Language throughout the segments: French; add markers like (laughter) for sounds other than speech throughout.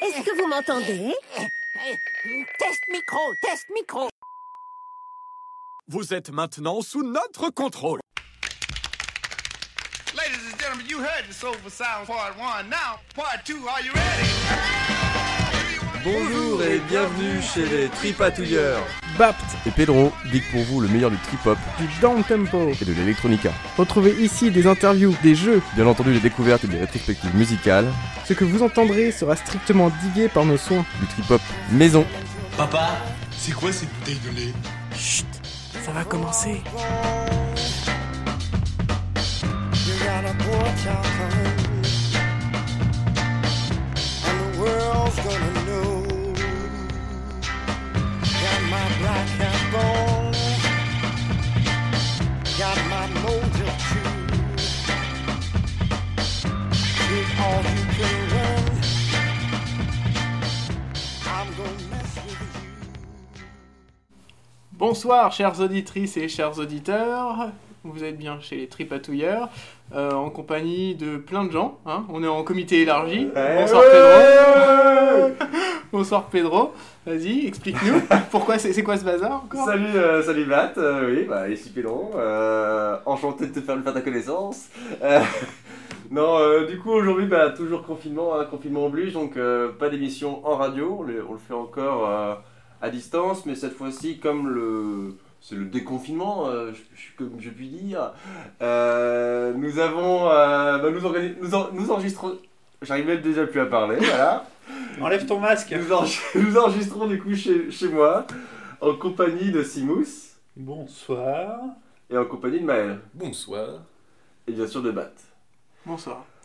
Est-ce que vous m'entendez? Test micro, test micro. Vous êtes maintenant sous notre contrôle. Ladies and gentlemen, you heard the Soulful Sound Part 1. Now, Part 2, are you ready? Bonjour et bienvenue chez les Tripatouilleurs. Bapt, Et Pedro dit pour vous le meilleur du trip-hop du down tempo. et de l'électronica. Retrouvez ici des interviews, des jeux. Bien entendu des découvertes et des rétrospectives musicales, Ce que vous entendrez sera strictement digué par nos soins. du trip-hop maison. Papa, c'est quoi cette bouteille de lait? Chut, ça va commencer. Bonsoir, chères auditrices et chers auditeurs. Vous êtes bien chez les Tripatouilleurs, euh, en compagnie de plein de gens. hein. On est en comité élargi. Bonsoir Pedro. Bonsoir Pedro. Vas-y, explique-nous. (laughs) Pourquoi c'est quoi ce bazar encore? Salut, euh, salut Matt, Euh, oui, bah ici euh, enchanté de te faire, de faire ta connaissance. (laughs) Non, euh, du coup aujourd'hui, bah, toujours confinement, hein, confinement oblige, donc euh, pas d'émission en radio, on le, on le fait encore à distance, mais cette fois-ci comme le... C'est le déconfinement, euh, je, je- comme je puis dire. Euh, nous avons, euh, bah, nous, organi- nous, en- nous enregistrons, j'arrive même déjà plus à parler, (laughs) voilà. Enlève ton masque. Nous, en- (laughs) nous enregistrons du coup chez, chez moi, en compagnie de Simous Bonsoir. et en compagnie de Maël. Bonsoir. Et bien sûr de Bat. Bonsoir. (laughs)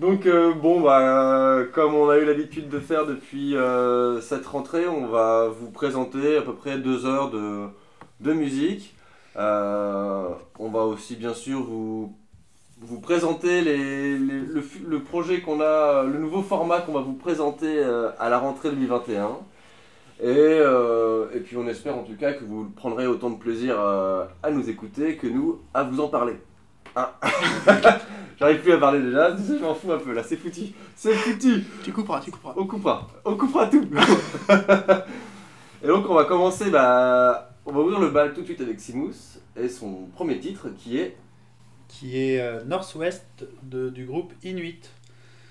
Donc euh, bon, bah, comme on a eu l'habitude de faire depuis euh, cette rentrée, on va vous présenter à peu près deux heures de, de musique. Euh, on va aussi bien sûr vous, vous présenter les, le, le projet qu'on a, le nouveau format qu'on va vous présenter à la rentrée 2021. Et, et puis on espère en tout cas que vous prendrez autant de plaisir à nous écouter que nous à vous en parler. Ah. (laughs) J'arrive plus à parler déjà, (laughs) je m'en fous un peu là, c'est foutu. C'est foutu Tu couperas, tu couperas. On coupera, on coupera tout (laughs) Et donc on va commencer, bah, on va ouvrir le bal tout de suite avec Simous et son premier titre qui est Qui est euh, nord-ouest de- du groupe Inuit.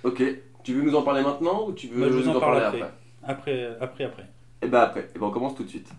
Ok, tu veux nous en parler maintenant ou tu veux Bah, je vous nous en parle parler après. après Après, après, après. Et bah après, et bah on commence tout de suite.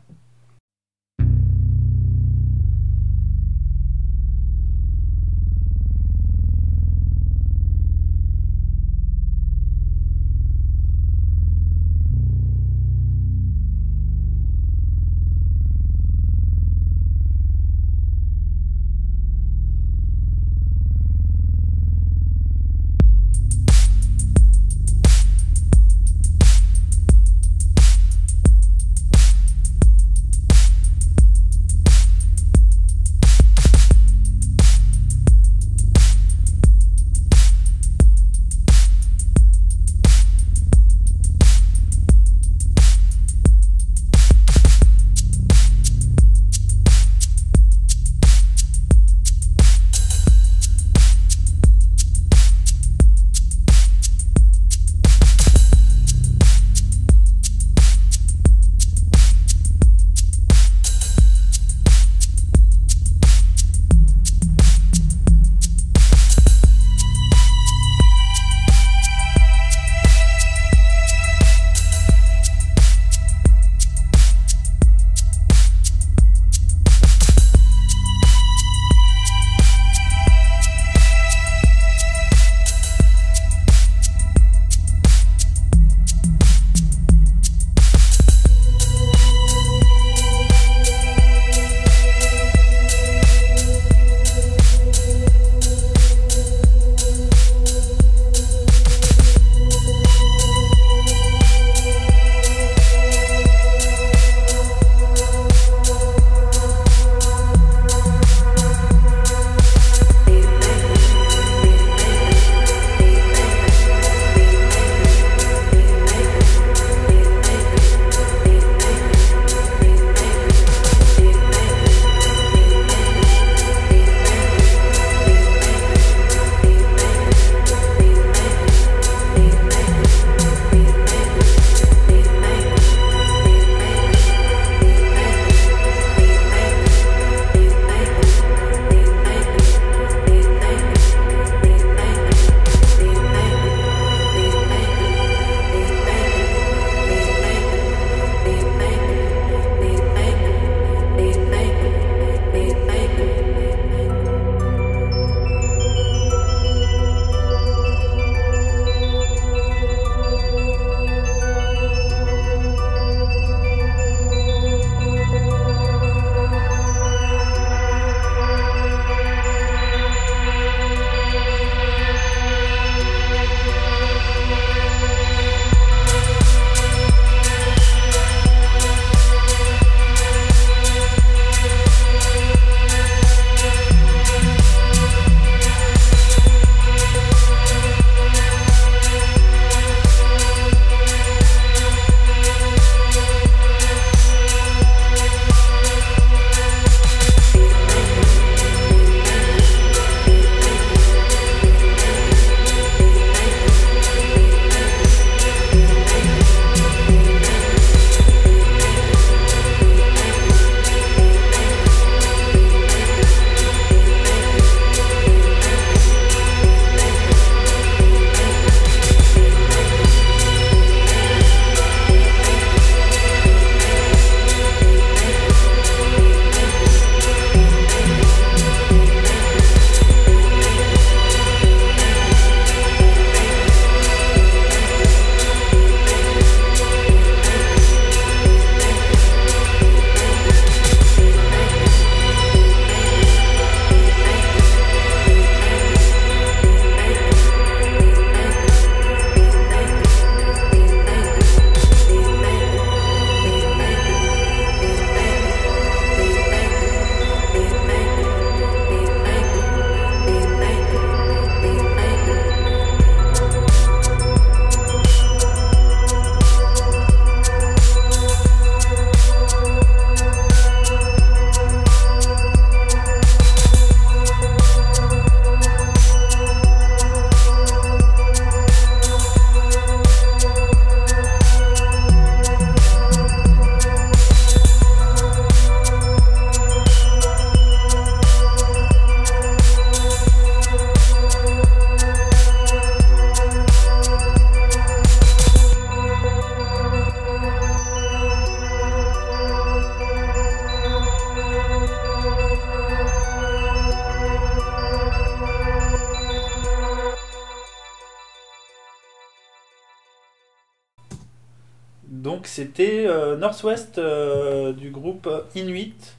Northwest euh, du groupe Inuit,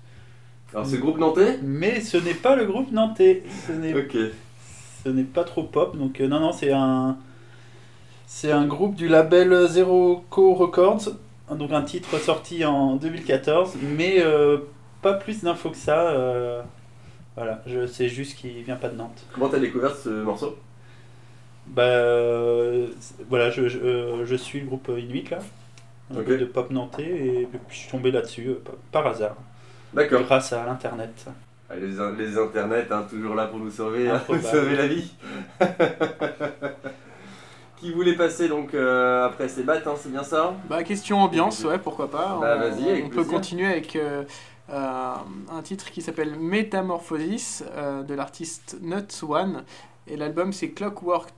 Alors c'est le groupe nantais mais ce n'est pas le groupe nantais. Ce n'est Ok. ce n'est pas trop pop. Donc euh, non, non, c'est un, c'est un groupe du label Zero Co Records. Donc un titre sorti en 2014, mais euh, pas plus d'infos que ça. voilà, je sais juste qu'il vient pas de Nantes. Comment t'as découvert ce morceau? Bah voilà, je, je, je suis le groupe Inuit là, un Ok. groupe de pop nantais, et puis je suis tombé là-dessus euh, par, hasard, D'accord. grâce à l'internet. Ah, Les, les internets, hein, toujours là pour nous sauver, hein, sauver la vie. (laughs) Qui voulait passer donc euh, après ces battes, hein, c'est bien ça? Bah, question ambiance, ouais, pourquoi pas. Bah, on, vas-y, avec on peut plaisir. continuer avec euh, euh, un titre qui s'appelle Metamorphosis euh, de l'artiste Nuts One. Et l'album c'est Clockwork,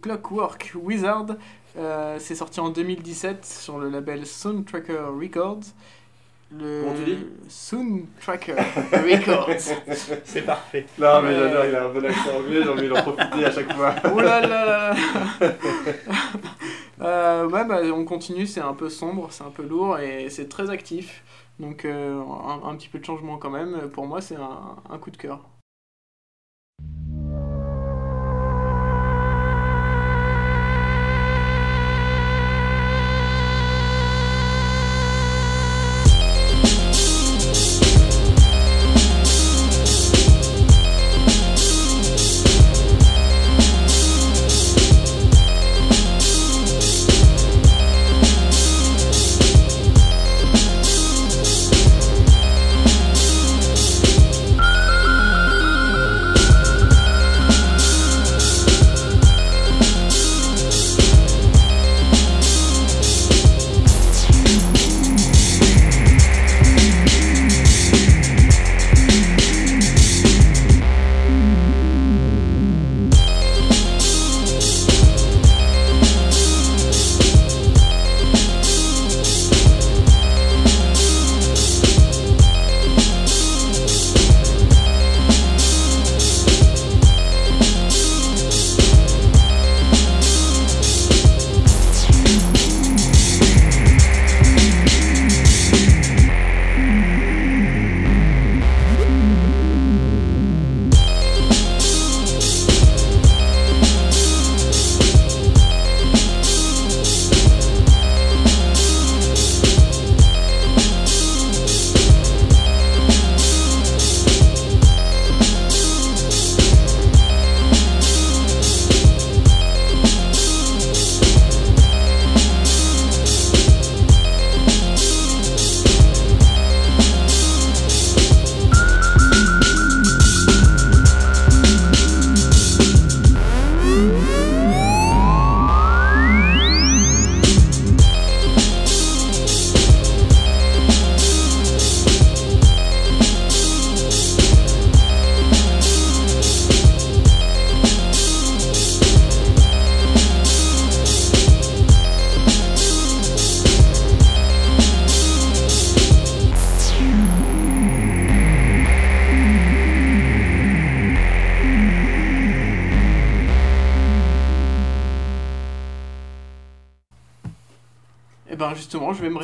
Clockwork Wizard. Euh, c'est sorti en 2017 sur le label Soundtracker Records. Le Comment tu dis? Soundtracker Records. (laughs) C'est parfait. Non mais Ouais. j'adore, il a un bon accent anglais, j'ai envie d'en profiter à chaque fois. (laughs) Oh là là là là (laughs) Euh, ouais, bah, on continue, c'est un peu sombre, c'est un peu lourd et c'est très actif. Donc euh, un, un petit peu de changement quand même. Pour moi, c'est un, un coup de cœur.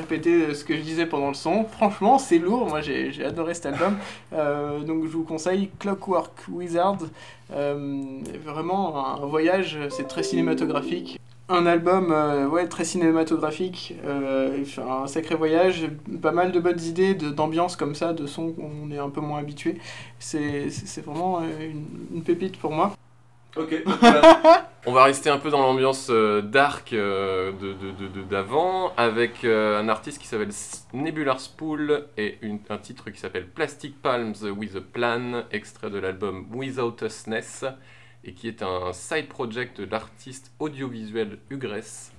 Répéter ce que je disais pendant le son. Franchement, c'est lourd. Moi, j'ai adoré cet album. Euh, donc, je vous conseille Clockwork Wizard. Euh, vraiment un voyage. C'est très cinématographique. Un album, euh, ouais, très cinématographique. Euh, un sacré voyage. Pas mal de bonnes idées d'ambiance comme ça, de sons qu'on est un peu moins habitué. C'est vraiment euh, une pépite pour moi. Ok, voilà. (laughs) On va rester un peu dans l'ambiance euh, dark euh, de, de- de- de- d'avant avec euh, un artiste qui s'appelle S- Nebular Spool et une- un titre qui s'appelle Plastic Palms with a Plan, extrait de l'album Without Usness et qui est un side project de l'artiste audiovisuel Ugress.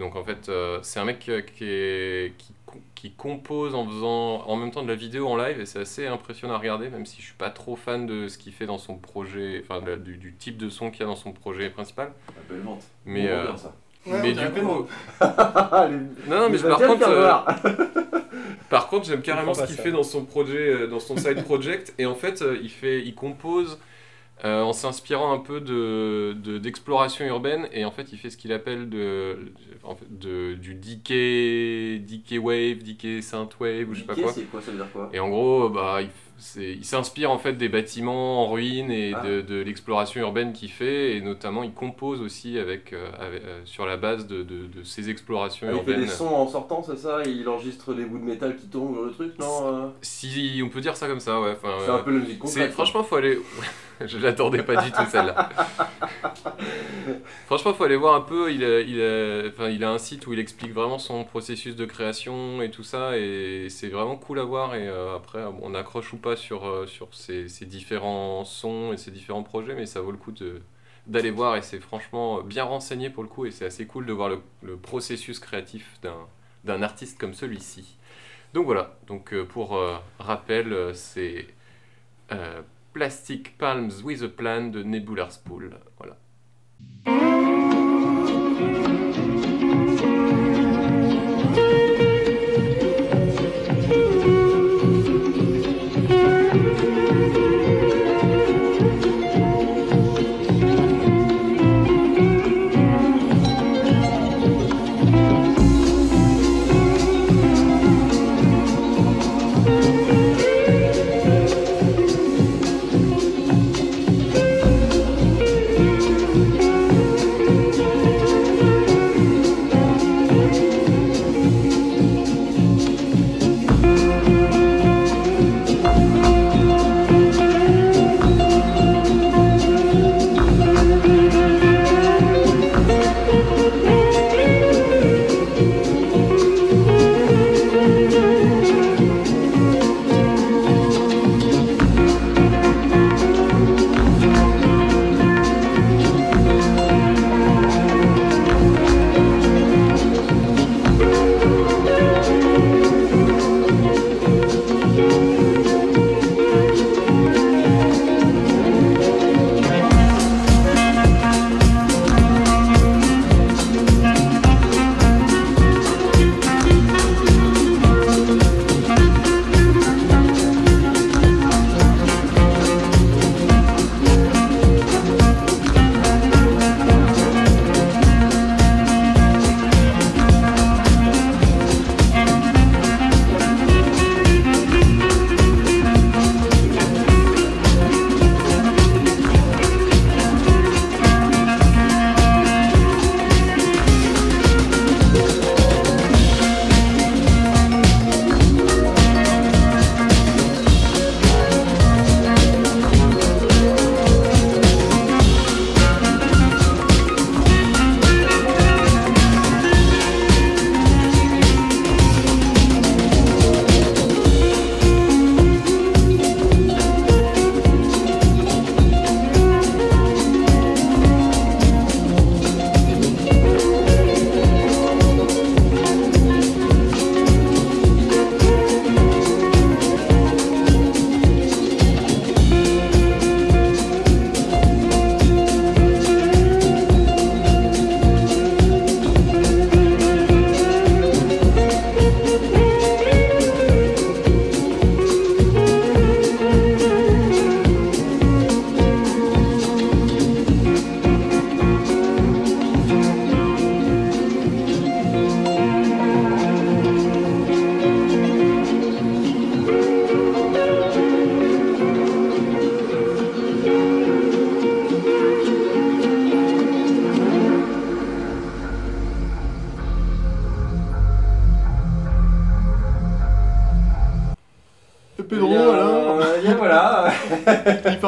Donc en fait, euh, c'est un mec euh, qui, est- qui, qui compose en faisant en même temps de la vidéo en live et c'est assez impressionnant à regarder, même si je suis pas trop fan de ce qu'il fait dans son projet, enfin du, du type de son qu'il y a dans son projet principal. Belle vente. Mais, euh, bien, ça. mais du coup, (laughs) (laughs) non, non, mais par contre, euh, (laughs) par contre, j'aime carrément ce qu'il fait dans son projet, euh, dans son side project, et en fait, euh, il fait, il compose euh, en s'inspirant un peu de, de- d'exploration urbaine et en fait il fait ce qu'il appelle de, en fait, de- du decay, decay wave, decay synthwave ou je sais pas quoi. c'est quoi Ça veut dire quoi Et en gros, bah, il, il s'inspire en fait des bâtiments en ruine et Ah. de, de l'exploration urbaine qu'il fait, et notamment il compose aussi avec, euh, avec- euh, sur la base de, de, de ces explorations Ah, Il fait urbaines. des sons en sortant, c'est ça? Il enregistre des bouts de métal qui tombent dans le truc, non euh? Si on peut dire ça comme ça, ouais. C'est un peu c'est- concrète. franchement, faut aller. Je l'attendais pas du tout celle-là. (laughs) franchement, faut aller voir un peu. Il a, il, a, enfin, il a un site où il explique vraiment son processus de création et tout ça, et c'est vraiment cool à voir. Et euh, après, on accroche ou pas sur, euh, sur ces, ces différents sons et ces différents projets, mais ça vaut le coup de d'aller voir et c'est franchement bien renseigné pour le coup et c'est assez cool de voir le, le processus créatif d'un artiste comme celui-ci. Donc voilà, donc euh, pour euh, rappel, euh, c'est euh, Plastic Palms with a Plan de Nebular Spool. Voilà.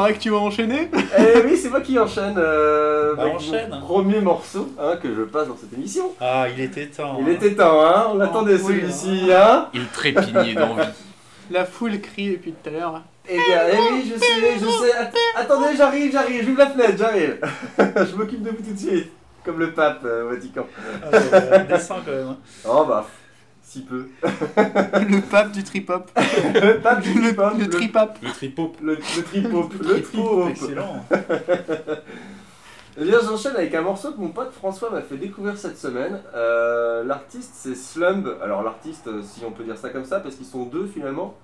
Paraît que tu vas enchaîner (laughs) Eh oui, c'est moi qui enchaîne. euh, Bah, avec enchaîne. mon premier morceau hein, que je passe dans cette émission. Ah, il était temps. Il hein. était temps, hein. On attendait oui, celui-ci, hein. Il trépignait d'envie. (laughs) La foule crie depuis tout à l'heure. Eh bien, eh oui, je sais, je sais. Att- attendez, j'arrive, j'arrive. J'ouvre la fenêtre, j'arrive. (laughs) je m'occupe de vous tout de suite. Comme le pape euh, au Vatican. Ah, descend quand même. hein. Oh bah, si peu. Le pape du trip-hop. le pape du Le, hip-hop, le trip-hop. Le tripop. Le, le trip-hop, le trip-hop. Excellent. Eh bien, j'enchaîne avec un morceau que mon pote François m'a fait découvrir cette semaine. Euh, l'artiste, c'est Slumb. Alors, l'artiste, euh, si on peut dire ça comme ça, parce qu'ils sont deux finalement.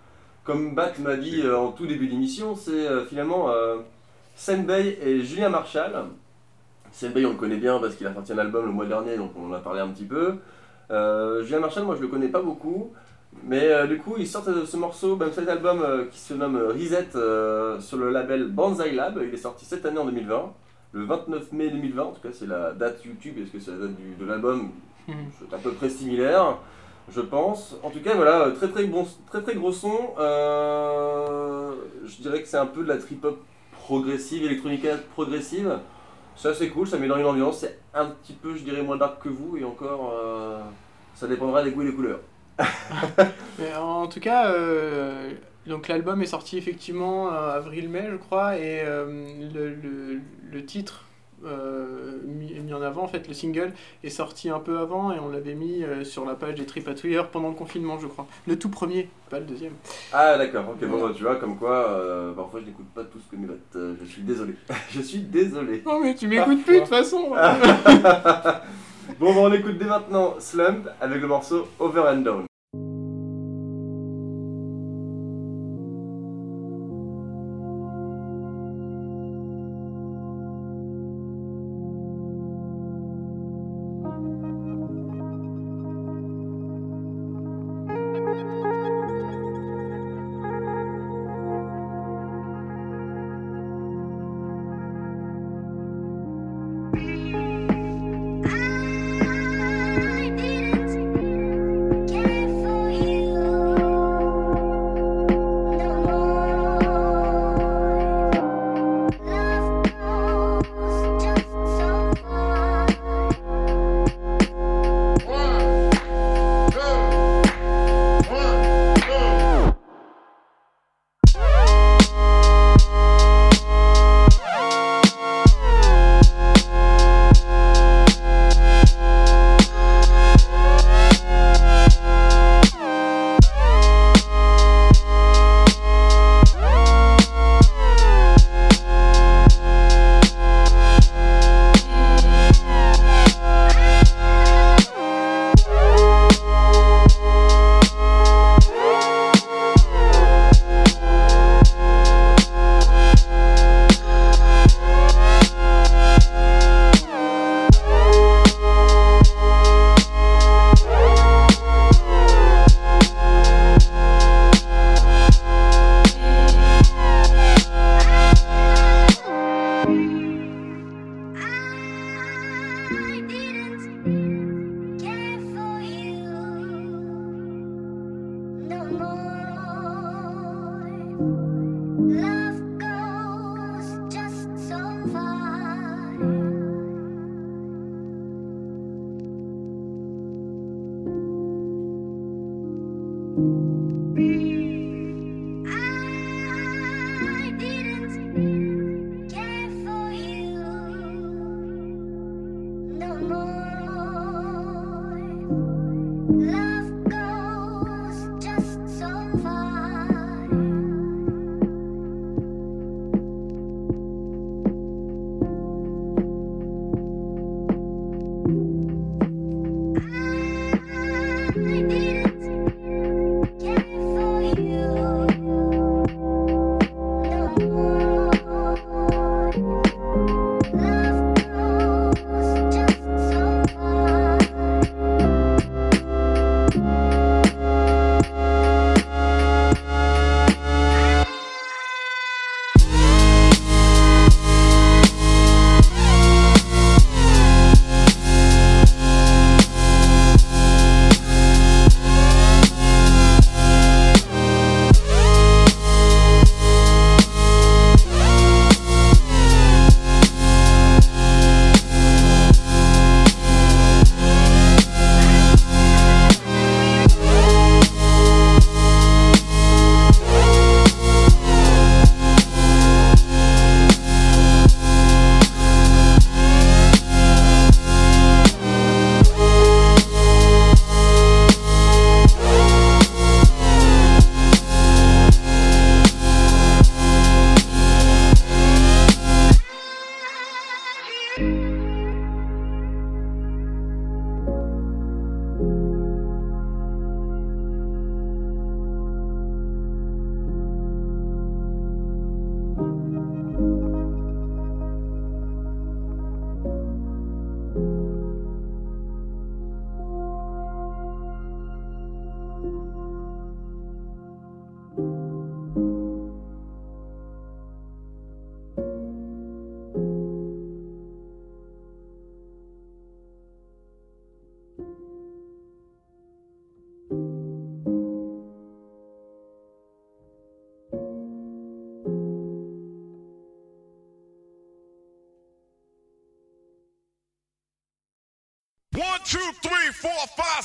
Comme Bat m'a dit euh, en tout début d'émission, c'est euh, finalement. euh, Senbei et Julien Marshall. Senbei, on le connaît bien parce qu'il a sorti un album le mois dernier, donc on en a parlé un petit peu. Euh, Julien Marshall, moi je le connais pas beaucoup, mais euh, du coup, il sort ce morceau, même cet album euh, qui se nomme Reset sur le label Banzai Lab. Il est sorti cette année en 2020, le 29 mai 2020, en tout cas c'est la date YouTube, est-ce que c'est la date du- de l'album? Mhm. C'est à peu près similaire, je pense. En tout cas, voilà, très très bon, très très gros son. Je dirais que c'est un peu de la trip hop progressive, électronica progressive. C'est assez cool, ça met dans une ambiance. C'est un petit peu, je dirais, moins dark que vous, et encore, euh, ça dépendra des goûts et des couleurs. (laughs) Mais en tout cas, euh, donc l'album est sorti effectivement euh, avril-mai, je crois, et le, le- le titre euh, mis, mis en avant, en fait, le single est sorti un peu avant et on l'avait mis euh, sur la page des Tripatouilleurs pendant le confinement, je crois. Le tout premier, pas le deuxième. Ah d'accord, ok, bon bah, tu vois, comme quoi, euh, parfois je n'écoute pas tout ce que mes notes. Je suis désolé. (laughs) je suis désolé. Oh, mais tu m'écoutes plus de toute façon (laughs) Bon, bah, on écoute dès maintenant Slump avec le morceau Over and Down.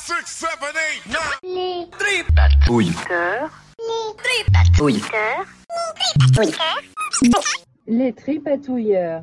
Six, seven, eight, nine. Les Oui. tripatouilleurs. Les tripatouilleurs.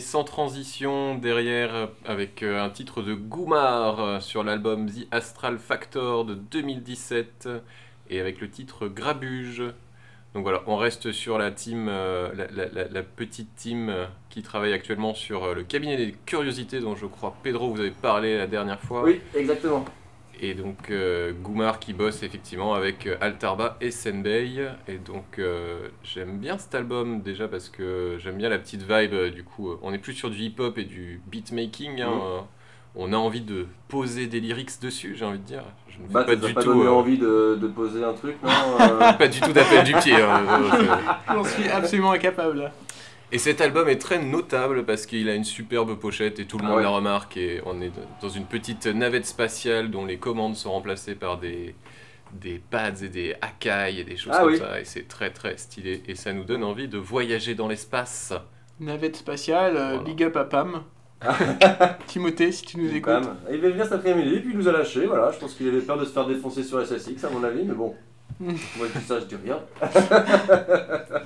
Sans transition derrière euh, avec euh, un titre de Goumar euh, sur l'album The Astral Factor de 2017 et avec le titre Grabuge. Donc voilà, on reste sur la team, la, petite team qui travaille actuellement sur le cabinet des curiosités dont je crois Pedro vous avez parlé la dernière fois. Oui, exactement. Et donc euh, Goumar qui bosse effectivement avec euh, Altarba et Senbei. Et donc euh, j'aime bien cet album déjà parce que j'aime bien la petite vibe. du coup, on est plus sur du hip-hop et du beatmaking. hein, euh, on a envie de poser des lyrics dessus, j'ai envie de dire. Je ne fais Bah, pas du pas tout. donné euh, envie de, de poser un truc, non (laughs) euh pas du tout d'appel du pied. hein, (laughs) J'en suis absolument incapable. Et cet album est très notable parce qu'il a une superbe pochette et tout le Ah monde ouais. la remarque. Et on est dans une petite navette spatiale dont les commandes sont remplacées par des, des pads et des Akai et des choses Ah comme oui. ça. Et c'est très très stylé. Et ça nous donne envie de voyager dans l'espace. Navette spatiale, euh, Voilà. big up à Pam. (laughs) Timothée, si tu nous écoutes. Et il devait venir cet après-midi, puis il nous a lâché. Voilà, je pense qu'il avait peur de se faire défoncer sur SSX, à mon avis, mais bon. (laughs) Moi, je dis ça, je dis rien. (laughs)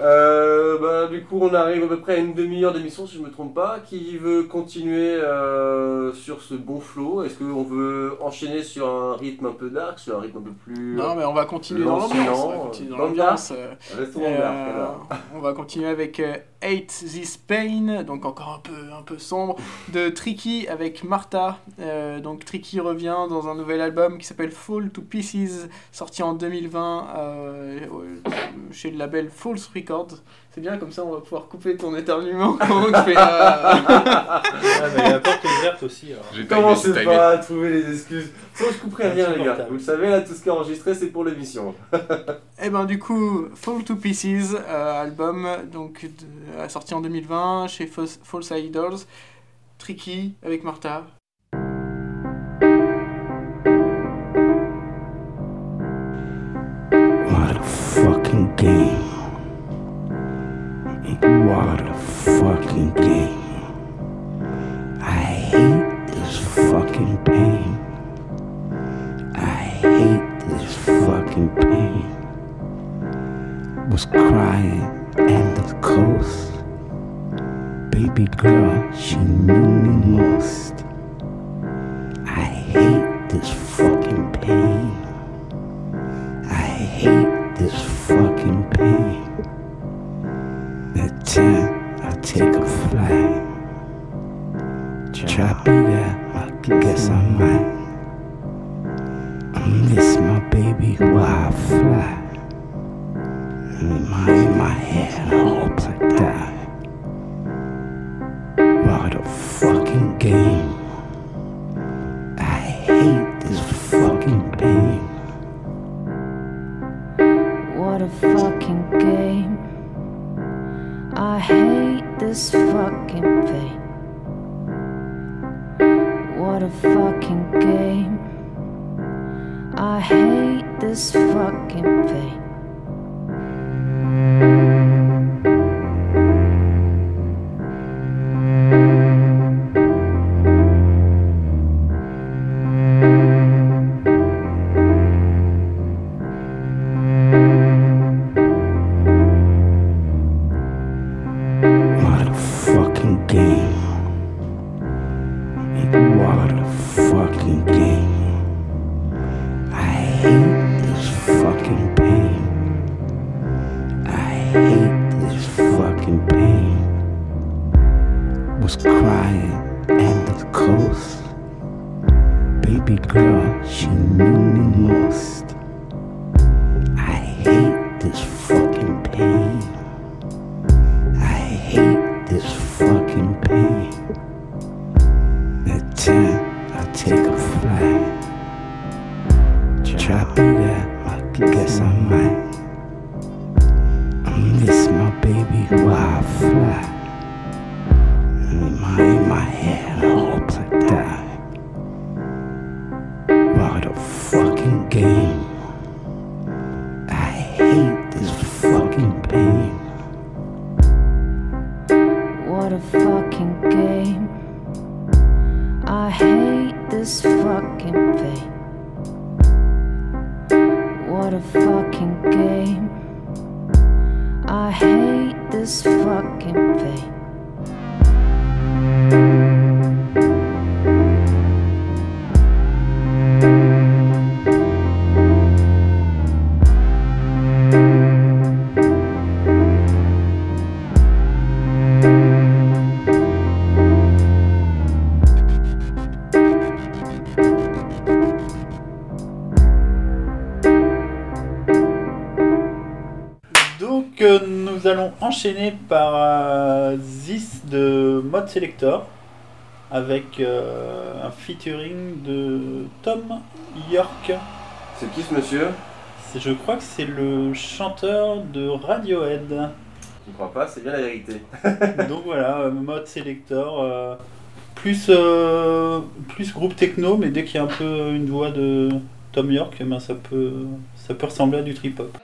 Euh, bah, du coup, on arrive à peu près à une demi-heure d'émission, si je me trompe pas. Qui veut continuer euh, sur ce bon flow Est-ce qu'on veut enchaîner sur un rythme un peu dark, sur un rythme un peu plus. Non, mais on va continuer dans l'ambiance. On va continuer dans l'ambiance. euh, on va continuer avec Hate This Pain, donc encore un peu, un peu sombre, de Tricky avec Martha. Donc Tricky revient dans un nouvel album qui s'appelle Fall to Pieces, sorti en 2020 euh, chez le label False Records. C'est bien, comme ça on va pouvoir couper ton éternuement quand on fait. euh, Ah, mais la porte est ouverte aussi. Alors. J'ai Commencez pas à trouver les excuses? Sinon, je couperai rien, les gars. Vous le savez, là, tout ce qui est enregistré, c'est pour l'émission. Et ben du coup, Fall to Pieces, euh, album donc de- sorti en 2020 chez False, False Idols, Tricky avec Martha. What a fucking game. What a fucking game. I hate this fucking pain. I hate this fucking pain. Was crying at the coast. Baby girl, she knew me most. wafla my this fucking pain. Enchaîner par euh, This de Mode Selector avec euh, un featuring de Tom York. C'est qui ce monsieur? Je crois que c'est le chanteur de Radiohead. Je ne crois pas, c'est bien la vérité. (laughs) Donc voilà, euh, Mode Selector. euh, plus, plus groupe techno, mais dès qu'il y a un peu une voix de Tom York, eh ben, ça, peut, ça peut ressembler à du trip-hop.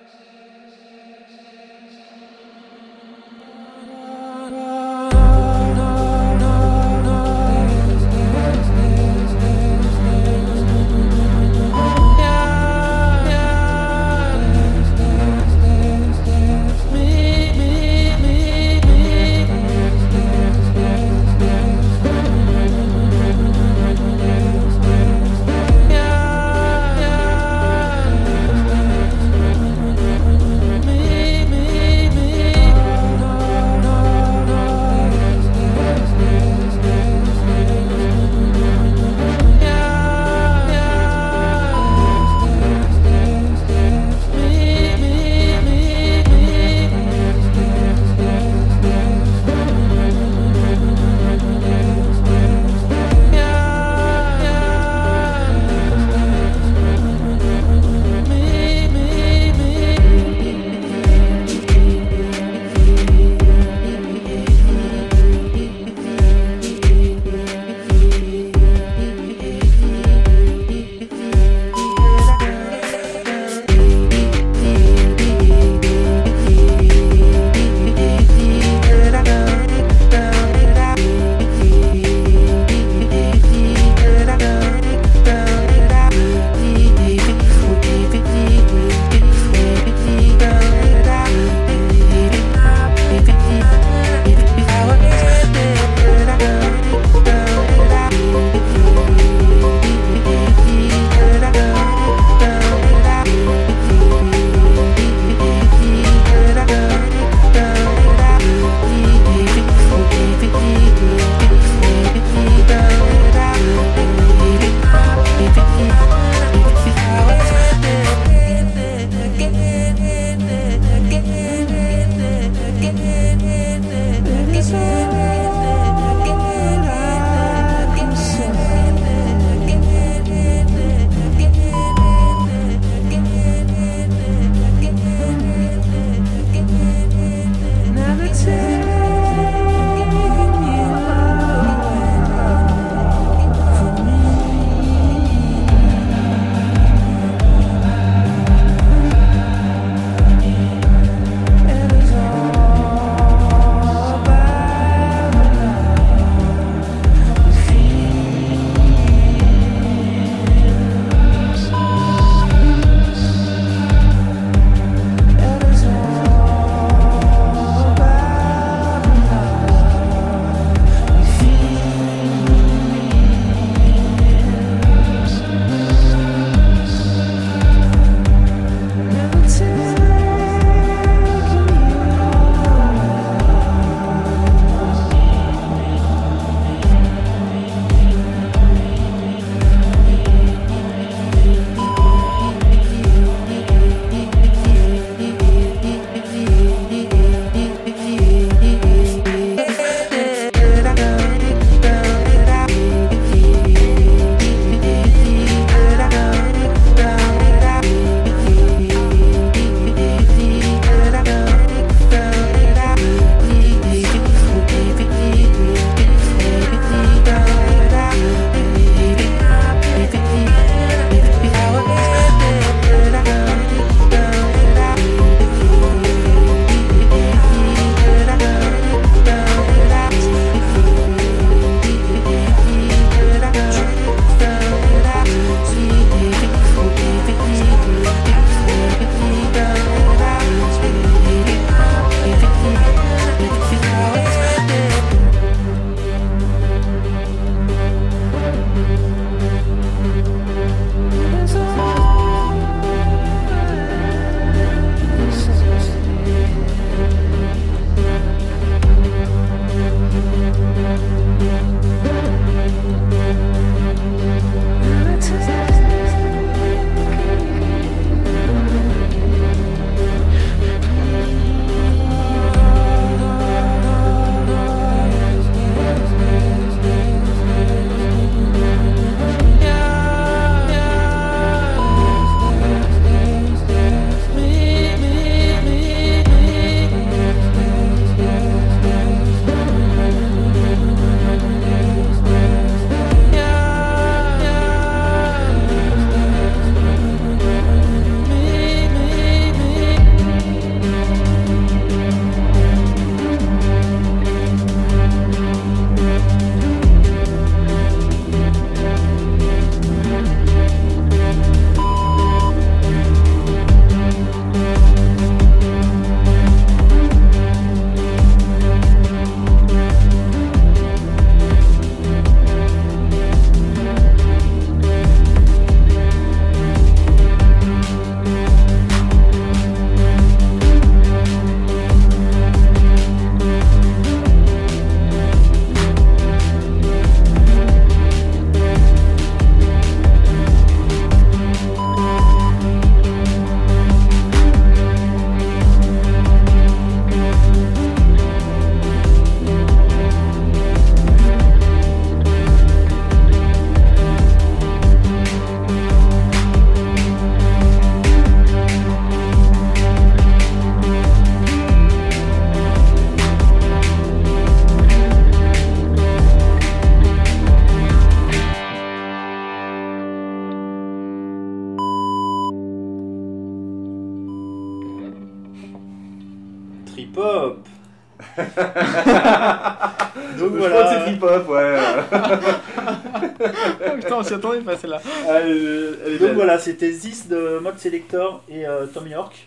Selector et euh, Tom York.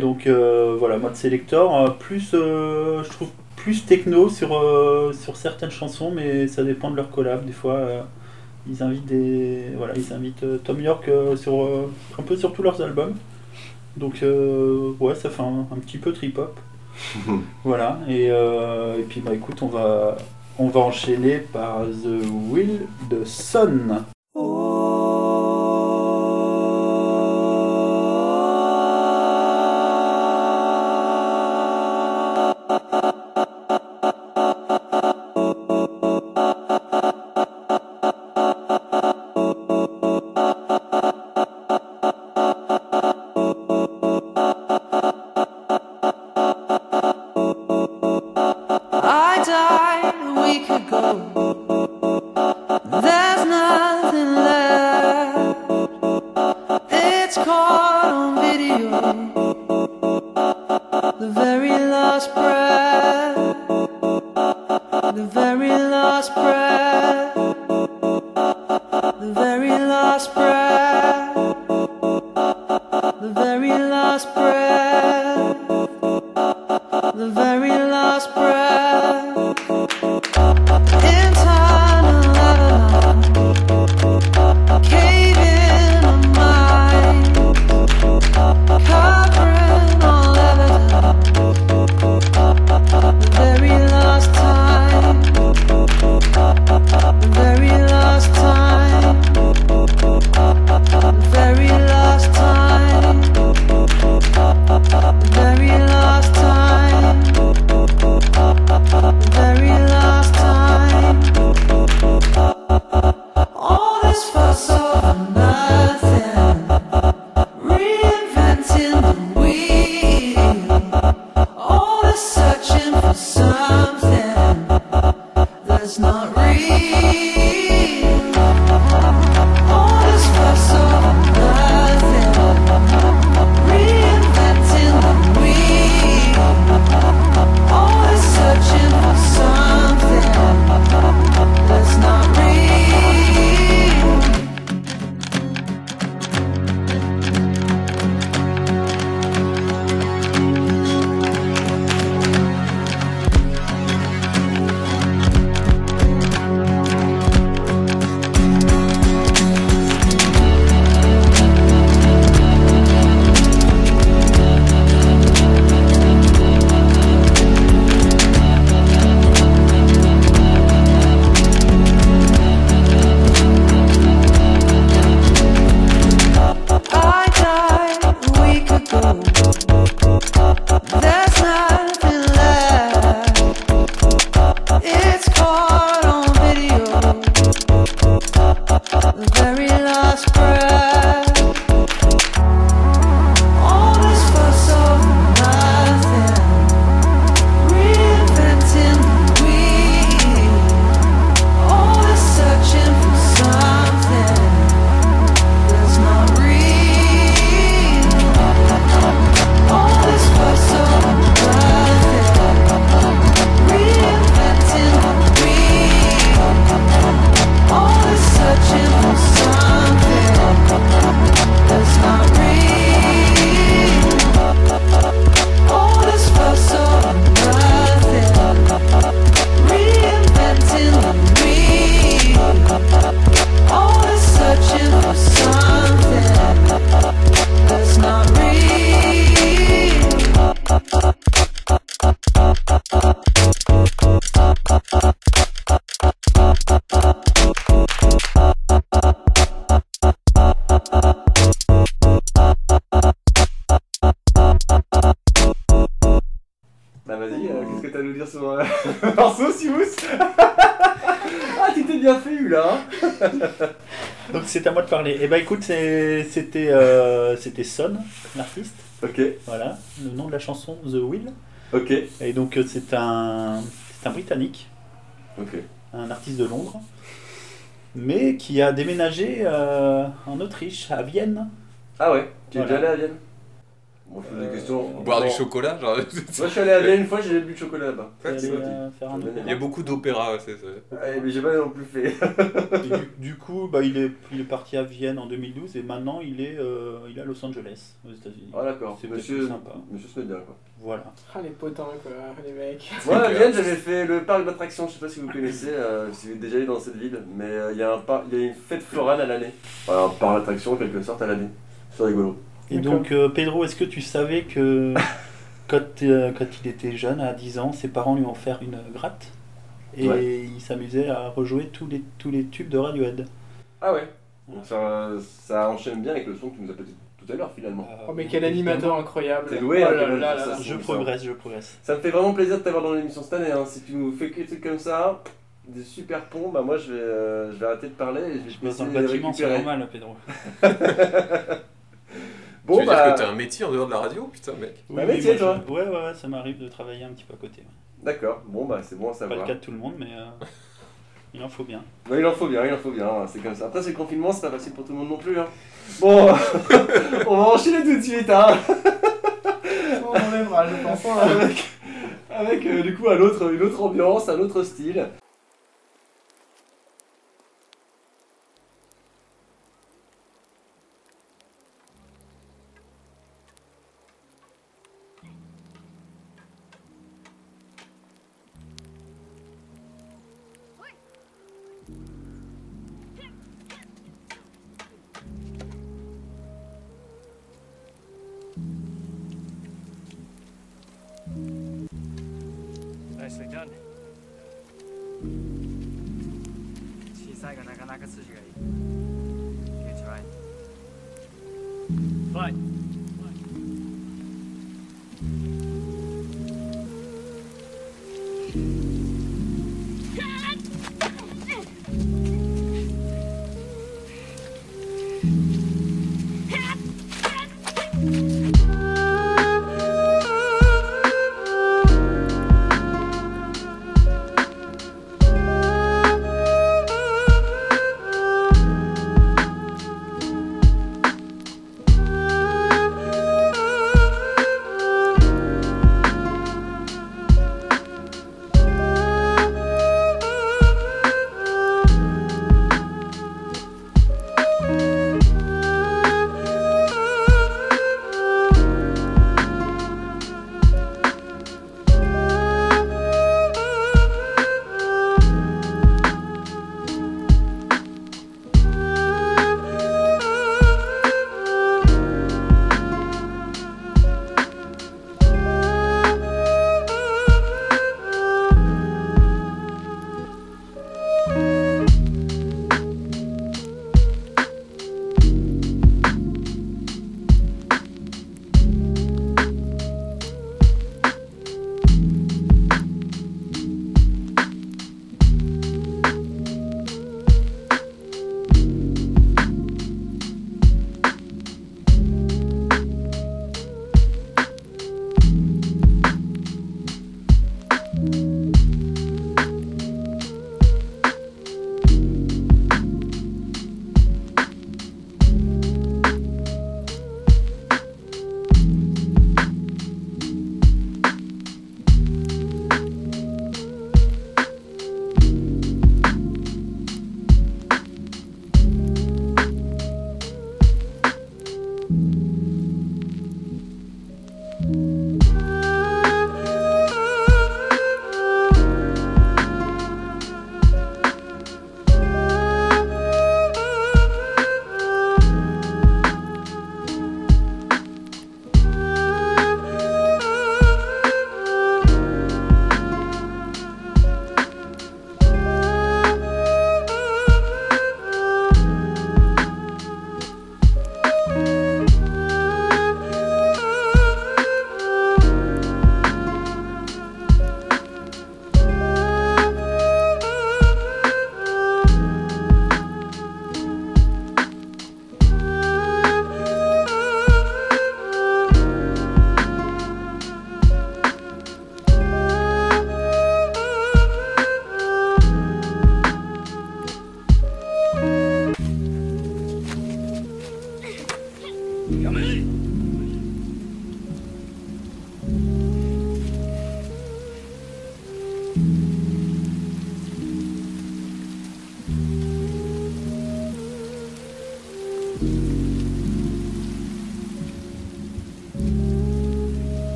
Donc euh, voilà, Mode Selector, euh, plus je trouve plus techno sur, sur certaines chansons, mais ça dépend de leur collab. Des fois, ils invitent des voilà, ils invitent Tom York sur un peu sur tous leurs albums. Donc ouais, ça fait un, un petit peu trip hop. (laughs) voilà. Et, et puis bah écoute, on va on va enchaîner par The Will de Son. Parler. Et bah écoute, c'était euh, c'était Son, l'artiste. Ok. Voilà, le nom de la chanson The Will. Ok. Et donc euh, c'est un c'est un Britannique, Ok. un artiste de Londres, mais qui a déménagé euh, en Autriche, à Vienne. Ah ouais Tu es Voilà. déjà allé à Vienne Bon, je pose des questions. Boire du Bon. Chocolat, genre. (laughs) Moi, je suis allé à Vienne une fois, j'ai bu du chocolat là-bas. C'est euh, faire un Il y a beaucoup d'opéras, c'est ça. Ouais, mais j'ai pas non plus fait. Du, du coup, bah, il, est, il est parti à Vienne en 2012 et maintenant il est, euh, il est à Los Angeles, aux États-Unis. Ah d'accord, C'est monsieur, sympa. monsieur bien quoi. Voilà. Ah, les potins, quoi, les mecs. Moi à Vienne (laughs) j'avais fait le parc d'attractions, je sais pas si vous connaissez, euh, si vous êtes déjà allé dans cette ville, mais euh, il y, a un par- il y a une fête florale à l'année. Enfin, un parc d'attractions en quelque sorte à l'année. C'est rigolo. Et donc, euh, Pedro, est-ce que tu savais que (laughs) quand, euh, quand il était jeune, à 10 ans, ses parents lui ont offert une gratte et Ouais. il s'amusait à rejouer tous les, tous les tubes de Radiohead Ah ouais Donc ça, ça enchaîne bien avec le son que tu nous as pété tout à l'heure finalement. Euh, Oh, mais quel animateur incroyable. T'es doué, oh hein, là là là ça, c'est- Je progresse, je progresse. Ça me fait vraiment plaisir de t'avoir dans l'émission cette année. Hein. Si tu nous fais que des trucs comme ça, des super ponts, bah moi je vais, euh, je vais arrêter de parler et je vais Je te bosse dans laisser le bâtiment, c'est récupérer. normal, Pedro. (laughs) Bon tu veux bah, dire que t'as un métier en dehors de la radio Putain, mec. Bah, Oui, métier, toi. je- Ouais, ouais, ouais, ça m'arrive de travailler un petit peu à côté. ouais. d'accord. Bon bah c'est bon à Pas le savoir. cas de tout le monde, mais euh, il en faut bien. Ouais, il en faut bien, il en faut bien. C'est comme ça. Après c'est le confinement, c'est pas facile pour tout le monde non plus. Hein. Bon, (laughs) on va enchaîner tout de suite. Hein. On enlèvera, je pense. hein. avec avec euh, du coup un autre, une autre ambiance, un autre style.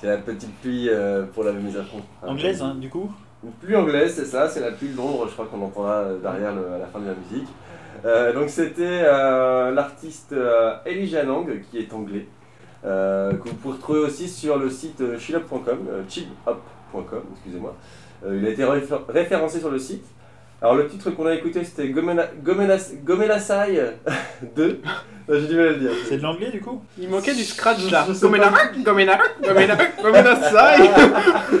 C'est la petite pluie euh, pour la mise à fond. Anglaise, hein, du coup Une pluie anglaise, c'est ça, c'est la pluie de Londres, je crois qu'on entendra euh, derrière le- à la fin de la musique. Euh, donc c'était euh, l'artiste Elijah Lang, qui est anglais, que vous pouvez retrouver aussi sur le site chillup.com, chillup.com, excusez-moi. Il a été réfé- référencé sur le site. Alors le titre qu'on a écouté c'était Gomena, Gomenas- Gomenasai 2. J'ai du mal à le dire. C'est de l'anglais du coup Il manquait du scratch là. Gomena, pas. Gomena, Gomena, Gomena Sai.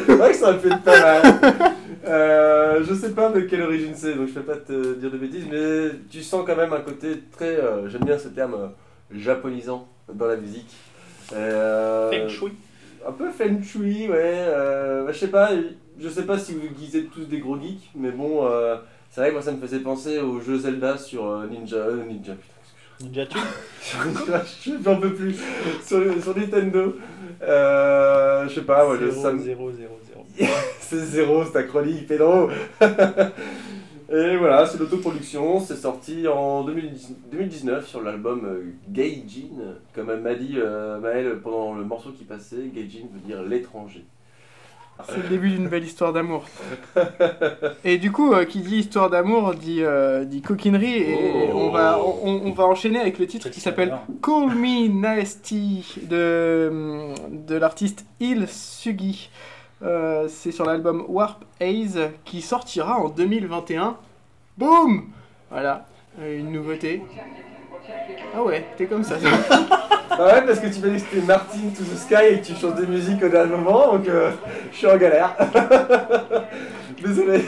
C'est vrai que ça pu être pas mal. Euh, je sais pas de quelle origine c'est, donc je vais pas te dire de bêtises, mais tu sens quand même un côté très. euh, J'aime bien ce terme euh, japonisant dans la musique. Euh, Feng shui. Un peu feng shui, ouais. euh, bah, je sais pas, je sais pas si vous êtes tous des gros geeks, mais bon, euh, c'est vrai que moi ça me faisait penser au jeu Zelda sur euh, Ninja. euh, Ninja, putain. Ninja Tune (laughs) je j'en peux plus. Sur, sur Nintendo. Euh, je sais pas, ouais, le 0, Sam- 0, 0, 0. c'est zéro, c'est acronyme, Pedro. (laughs) Et voilà, c'est l'autoproduction, c'est sorti en 2010 2019 sur l'album euh, Gaijin. Comme m'a dit euh, Maël pendant le morceau qui passait, Gaijin veut dire l'étranger. C'est le début d'une belle histoire d'amour. Et du coup, euh, qui dit histoire d'amour dit, euh, dit coquinerie. Et Oh. on, va, on, on va enchaîner avec le titre qui s'appelle Call Me Nasty de, de l'artiste Il Sugi. Euh, c'est sur l'album Warp Haze qui sortira en 2021. Boum Voilà, euh, une nouveauté. Ah ouais, t'es comme ça. (laughs) Ah ouais, parce que tu m'as dit que c'était Martin to the Sky et que tu chantes des musiques au dernier moment, donc euh, je suis en galère. (laughs) Désolé.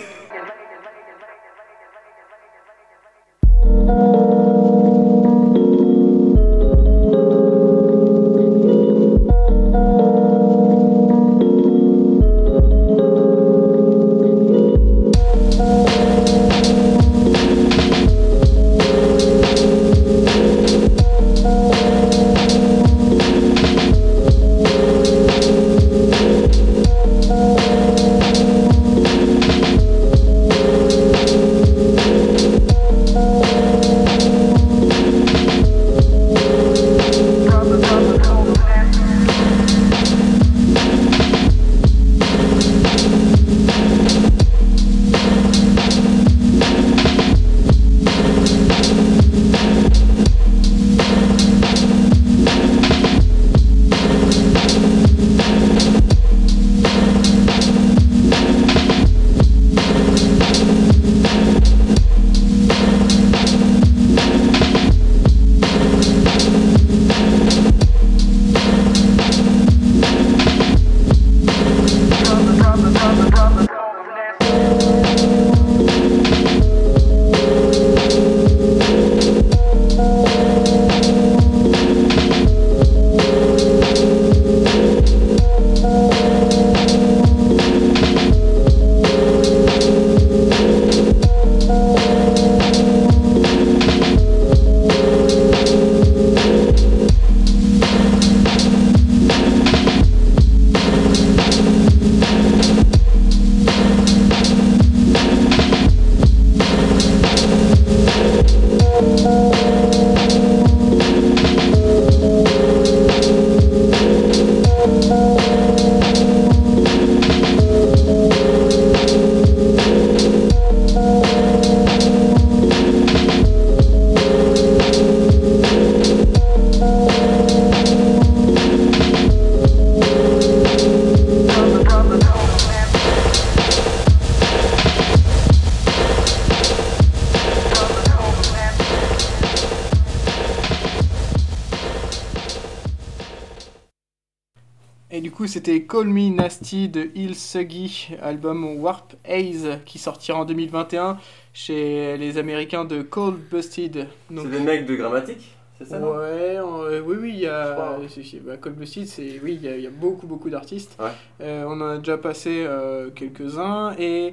Call Me Nasty de Il Suggy, album Warp Haze, qui sortira en 2021 chez les Américains de Cold Busted. C'est des mecs de grammatique, c'est ça non Ouais, euh, oui, oui, il y a. crois. si, bah, Cold Busted, c'est. Oui, il y, a- il y a beaucoup, beaucoup d'artistes. Ouais. Euh, on en a déjà passé euh, quelques-uns. Et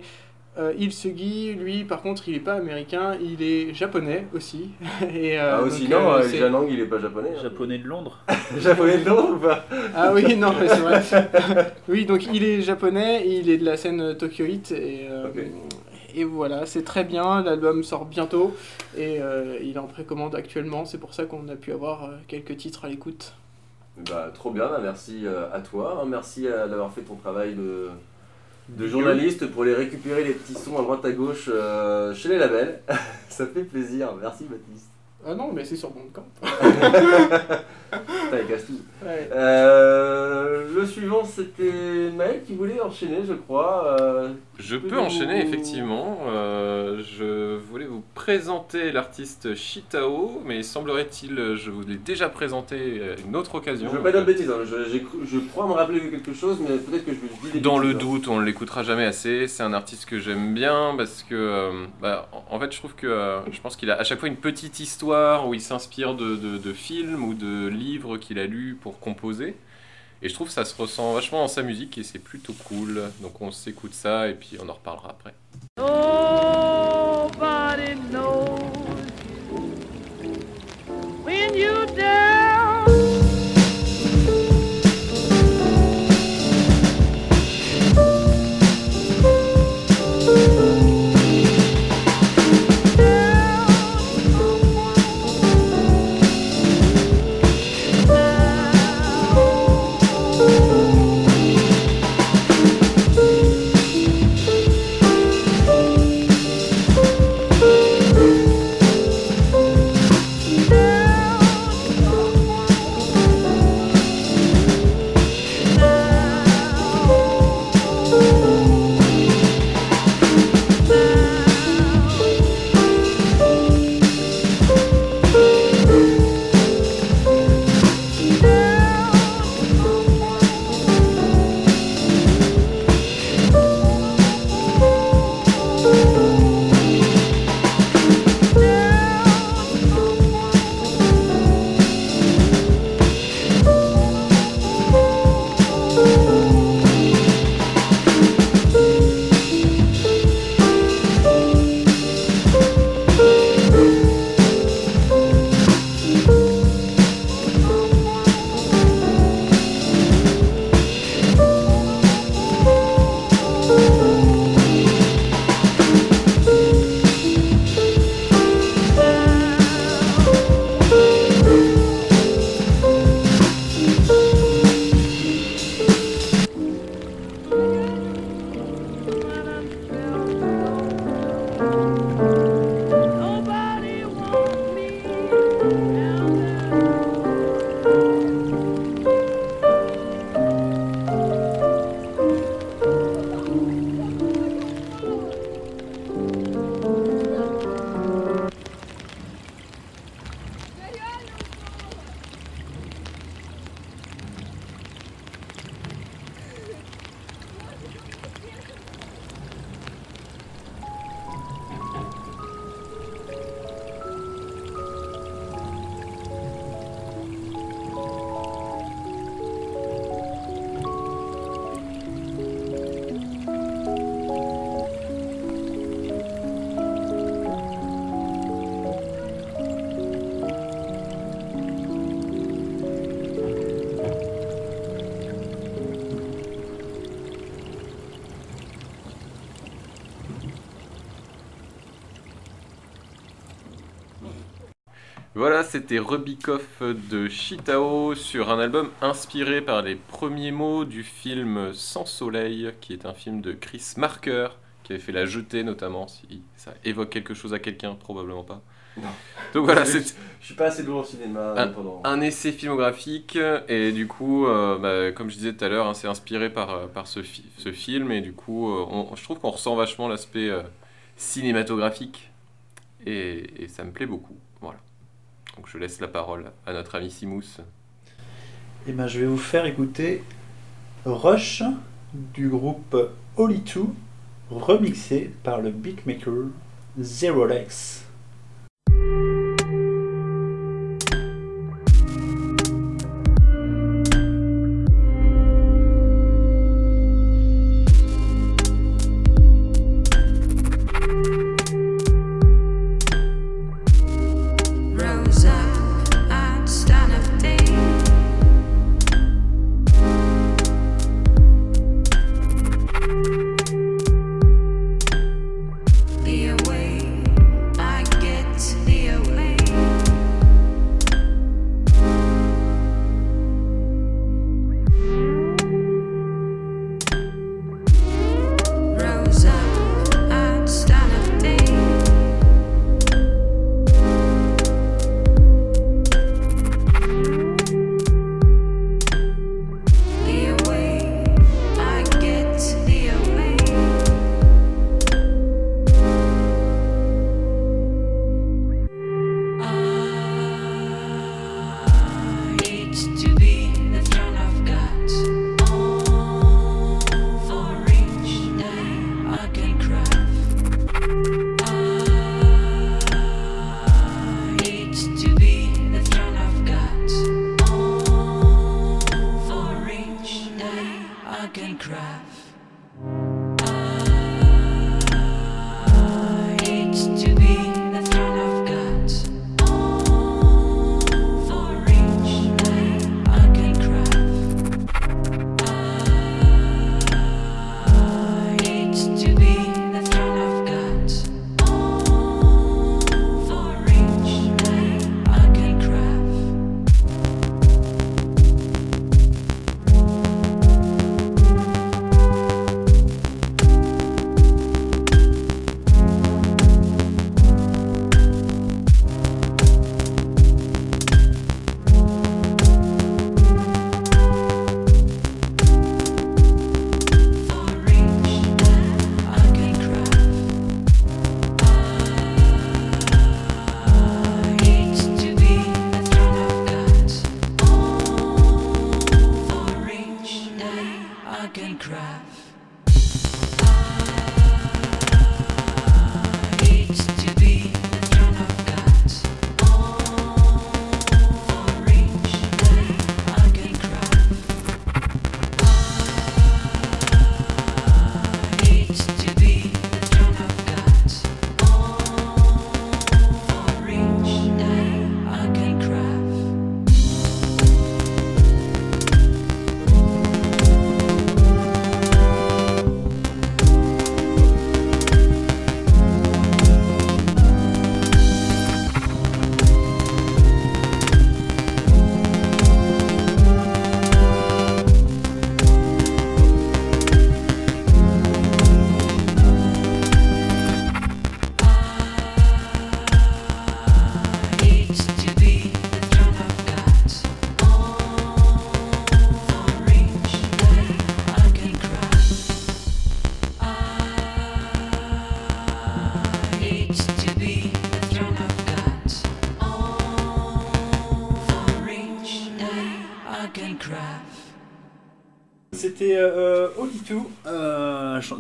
euh, Il Suggy, lui, par contre, il est pas américain, il est japonais aussi. (laughs) et, euh, Ah, donc, aussi, non, euh, c'est- Janang, il est pas japonais. hein. Japonais de Londres. (laughs) japonais de Londres ou pas? Ah oui, non, mais c'est vrai. (laughs) oui, donc il est japonais, il est de la scène Tokyo Hit et, euh, et voilà, c'est très bien. L'album sort bientôt et euh, il est en précommande actuellement. C'est pour ça qu'on a pu avoir quelques titres à l'écoute. Bah, trop bien, bah, merci à toi. hein, Merci à- d'avoir fait ton travail de, de journaliste pour les récupérer les petits sons à droite à gauche euh, chez les labels. (laughs) Ça fait plaisir, merci Baptiste. Ah non, mais c'est sur Bandcamp. (laughs) Putain, il casse tout. Ouais. Euh, le suivant, c'était Maël qui voulait enchaîner, je crois. euh, Je peux enchaîner effectivement. Euh, je voulais vous présenter l'artiste Shitao, mais semblerait-il, je vous l'ai déjà présenté à une autre occasion. Je veux pas dire de bêtises, hein, je, crois me rappeler de quelque chose, mais peut-être que je me dis des Dans le hein. doute, on ne l'écoutera jamais assez. C'est un artiste que j'aime bien parce que, euh, bah, en en fait, je trouve que euh, je pense qu'il a à chaque fois une petite histoire où il s'inspire de, de- de films ou de livres qu'il a lus pour composer. Et je trouve ça se ressent vachement dans sa musique et c'est plutôt cool. Donc on s'écoute ça et puis on en reparlera après. Nobody knows you down. C'était Rubikoff de Shitao sur un album inspiré par les premiers mots du film Sans Soleil, qui est un film de Chris Marker, qui avait fait La Jetée notamment, si ça évoque quelque chose à quelqu'un, probablement pas. Non. Donc voilà, Je- Je suis pas assez doué en cinéma un, essai filmographique et du coup, euh, bah, comme je disais tout à l'heure, hein, c'est inspiré par, euh, par ce, fi- ce film et du coup, euh, on- je trouve qu'on ressent vachement l'aspect euh, cinématographique et, et ça me plaît beaucoup. Voilà. Donc je laisse la parole à notre ami Simous. Et ben, je vais vous faire écouter Rush du groupe Holy 2, remixé par le beatmaker Zerolex.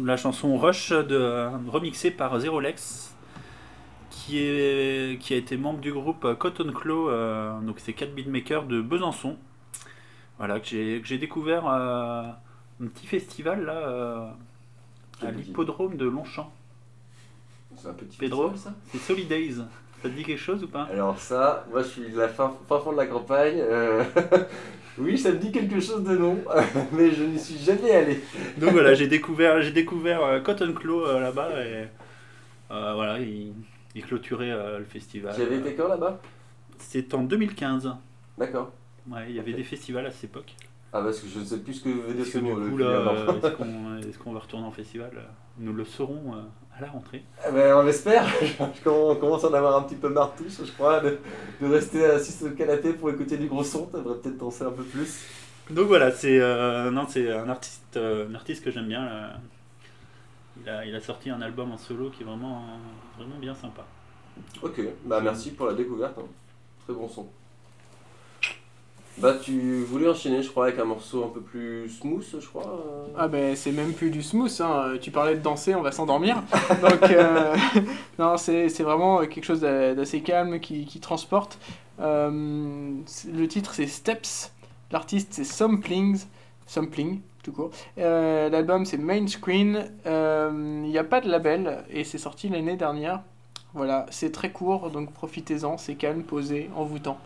La chanson Rush de, remixée par Zerolex, qui, est, qui a été membre du groupe Cotton Claw, euh, donc c'est 4 beatmakers de Besançon. Voilà, que j'ai que j'ai découvert euh, un petit festival là, euh, à l'hippodrome de Longchamp. C'est un petit Pedro, festival, ça? c'est Solidays. Ça te dit quelque chose ou pas? Alors ça, moi je suis de la fin, fin fond de la campagne. (laughs) oui, ça me dit quelque chose de nom, (laughs) mais je n'y suis jamais allé. Donc voilà, j'ai découvert, j'ai découvert euh, Cotton Claw euh, là-bas et euh, voilà, il, il clôturait euh, le festival. Tu avais été quand là-bas? C'était en 2015. D'accord. Ouais, il y avait des festivals à cette époque. Ah parce que je ne sais plus ce que veut dire ce mot. est-ce (laughs) qu'on est-ce qu'on va retourner en festival? Nous le saurons à la rentrée. Ah ben, on (laughs) commence- on commence à en avoir un petit peu marre tous, je crois, de, de rester assis sur le canapé pour écouter du gros son. T'aimerais peut-être danser un peu plus. Donc voilà, c'est euh, non, c'est un artiste, euh, un artiste que j'aime bien. là. Il a, il a sorti un album en solo qui est vraiment, vraiment bien sympa. Ok, bah merci pour la découverte. hein. Très bon son. Bah, tu voulais enchaîner, je crois, avec un morceau un peu plus smooth, je crois. euh. Ah ben c'est même plus du smooth, hein. tu parlais de danser, on va s'endormir. (laughs) Donc euh, (laughs) non, c'est vraiment quelque chose d'a- d'assez calme qui, qui transporte. Euh, le titre c'est Steps, l'artiste c'est Somplings, Sompling tout court. Euh, L'album c'est Main Screen, Euh, il n'y a pas de label et c'est sorti l'année dernière. Voilà, c'est très court donc profitez-en, c'est calme, posé, envoûtant.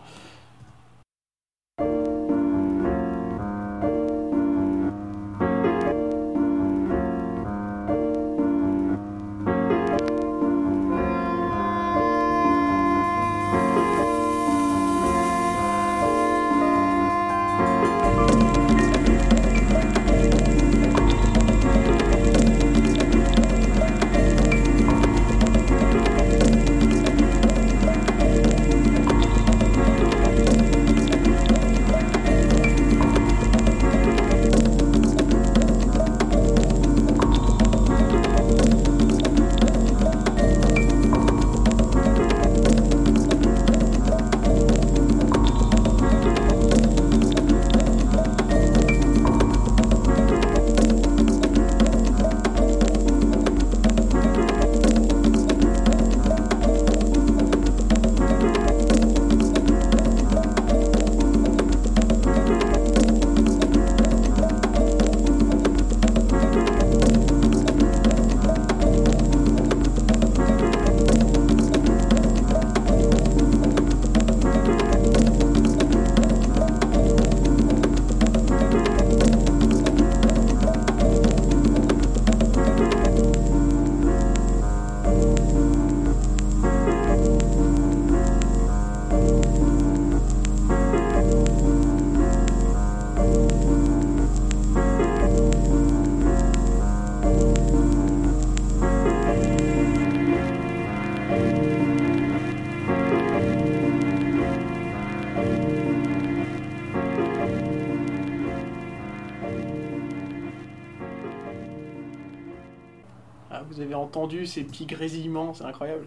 Entendu ces petits grésillements, c'est incroyable.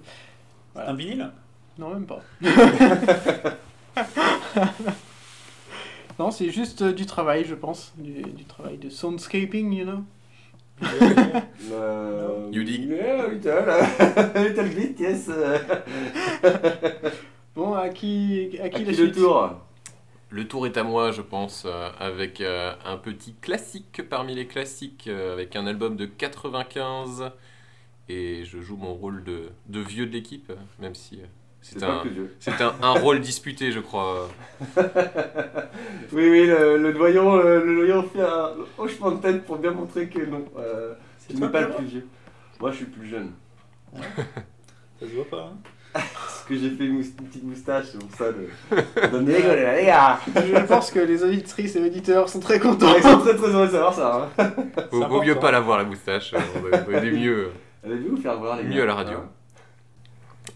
Voilà. Un vinyle? Non, même pas. (laughs) (laughs) non, c'est juste euh, du travail, je pense. Du, du travail de soundscaping, you know. (laughs) Euh, You dig Yeah, little, little bit, yes. Bon, à qui, à qui, À la qui le suite? tour? Le tour est à moi, je pense, euh, avec euh, un petit classique parmi les classiques, euh, avec un album de 95. Et je joue mon rôle de, de vieux de l'équipe, même si euh, c'est un, un, un rôle disputé, je crois. (laughs) Oui, oui, le, le doyon, le, le doyon fait un hochement de tête pour bien montrer que non, euh, C'est tu n'es pas le plus vieux. Moi, je suis plus jeune. Ça se voit pas, hein (laughs) Parce que j'ai fait une, petite moustache, c'est pour ça de. de (laughs) les gars Je pense que les auditrices et auditeurs sont très contents. Ils sont très très heureux de savoir ça. Hein. Vaut, mieux pas l'avoir, la moustache. On aider mieux. Allez-vous vous faire voir les Mieux gars à la radio. Hein.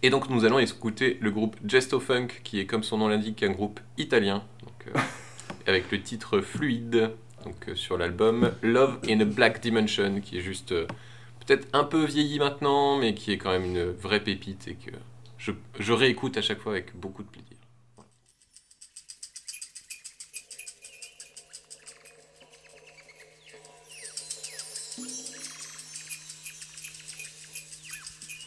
Et donc nous allons écouter le groupe Gesto Funk, qui est comme son nom l'indique un groupe italien, donc, euh, (laughs) avec le titre Fluide, donc euh, sur l'album Love in a Black Dimension, qui est juste euh, peut-être un peu vieilli maintenant, mais qui est quand même une vraie pépite et que je, je réécoute à chaque fois avec beaucoup de plaisir.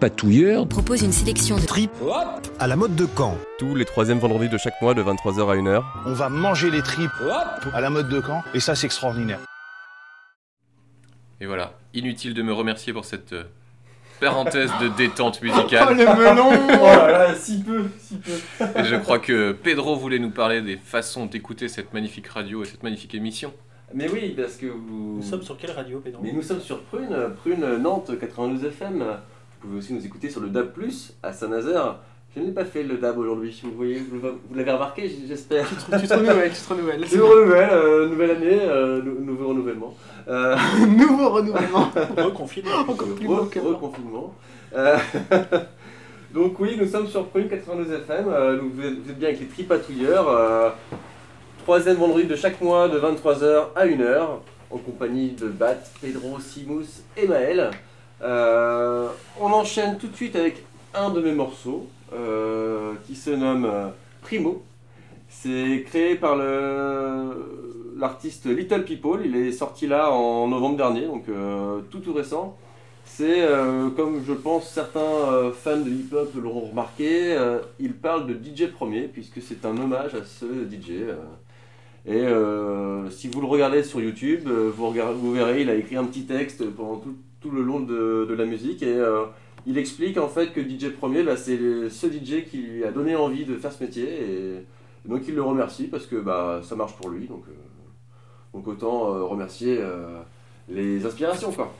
Les tripatouilleurs propose une sélection de tripes à la mode de Caen. Tous les troisièmes vendredis de chaque mois de 23h à 1h. On va manger les tripes à la mode de Caen et ça c'est extraordinaire. Et voilà, inutile de me remercier pour cette euh, parenthèse de détente musicale. Oh le melon (laughs) Oh là là, si peu, si peu. (laughs) Et je crois que Pedro voulait nous parler des façons d'écouter cette magnifique radio et cette magnifique émission. Mais oui, parce que vous. Nous sommes sur quelle radio, Pedro? Mais nous sommes sur Prune, Prune Nantes 92 FM. Vous pouvez aussi nous écouter sur le DAB, à Saint-Nazaire. Je n'ai pas fait le DAB aujourd'hui, vous voyez, vous, vous l'avez remarqué, j'espère. Tu te, tu te renouvelles, tu te (laughs) renouvelles. Euh, nouvelle année, euh, nou- nouveau renouvellement. Euh, (laughs) Nouveau renouvellement. (laughs) Reconfinement. Encore plus Re- beau que reconfinement. Donc oui, nous sommes sur Prune 92 FM, euh, donc vous, êtes, vous êtes bien avec les tripatouilleurs. euh, troisième vendredi de chaque mois de 23h à 1h, en compagnie de Bat, Pedro, Simus et Maël. Euh, on enchaîne tout de suite avec un de mes morceaux, euh, qui se nomme euh, Primo. C'est créé par l'artiste Little People, il est sorti là en novembre dernier, donc tout tout récent. C'est, comme je pense certains fans de hip-hop l'auront remarqué, il parle de DJ Premier, puisque c'est un hommage à ce DJ. Et si vous le regardez sur YouTube, vous, vous verrez, il a écrit un petit texte pendant tout, tout le long de, la musique, et euh, il explique en fait que DJ Premier, bah, c'est ce DJ qui lui a donné envie de faire ce métier, et donc il le remercie parce que bah, ça marche pour lui, donc, euh, donc autant euh, remercier les inspirations quoi.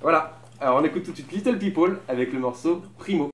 Voilà, alors on écoute tout de suite Little People avec le morceau Primo.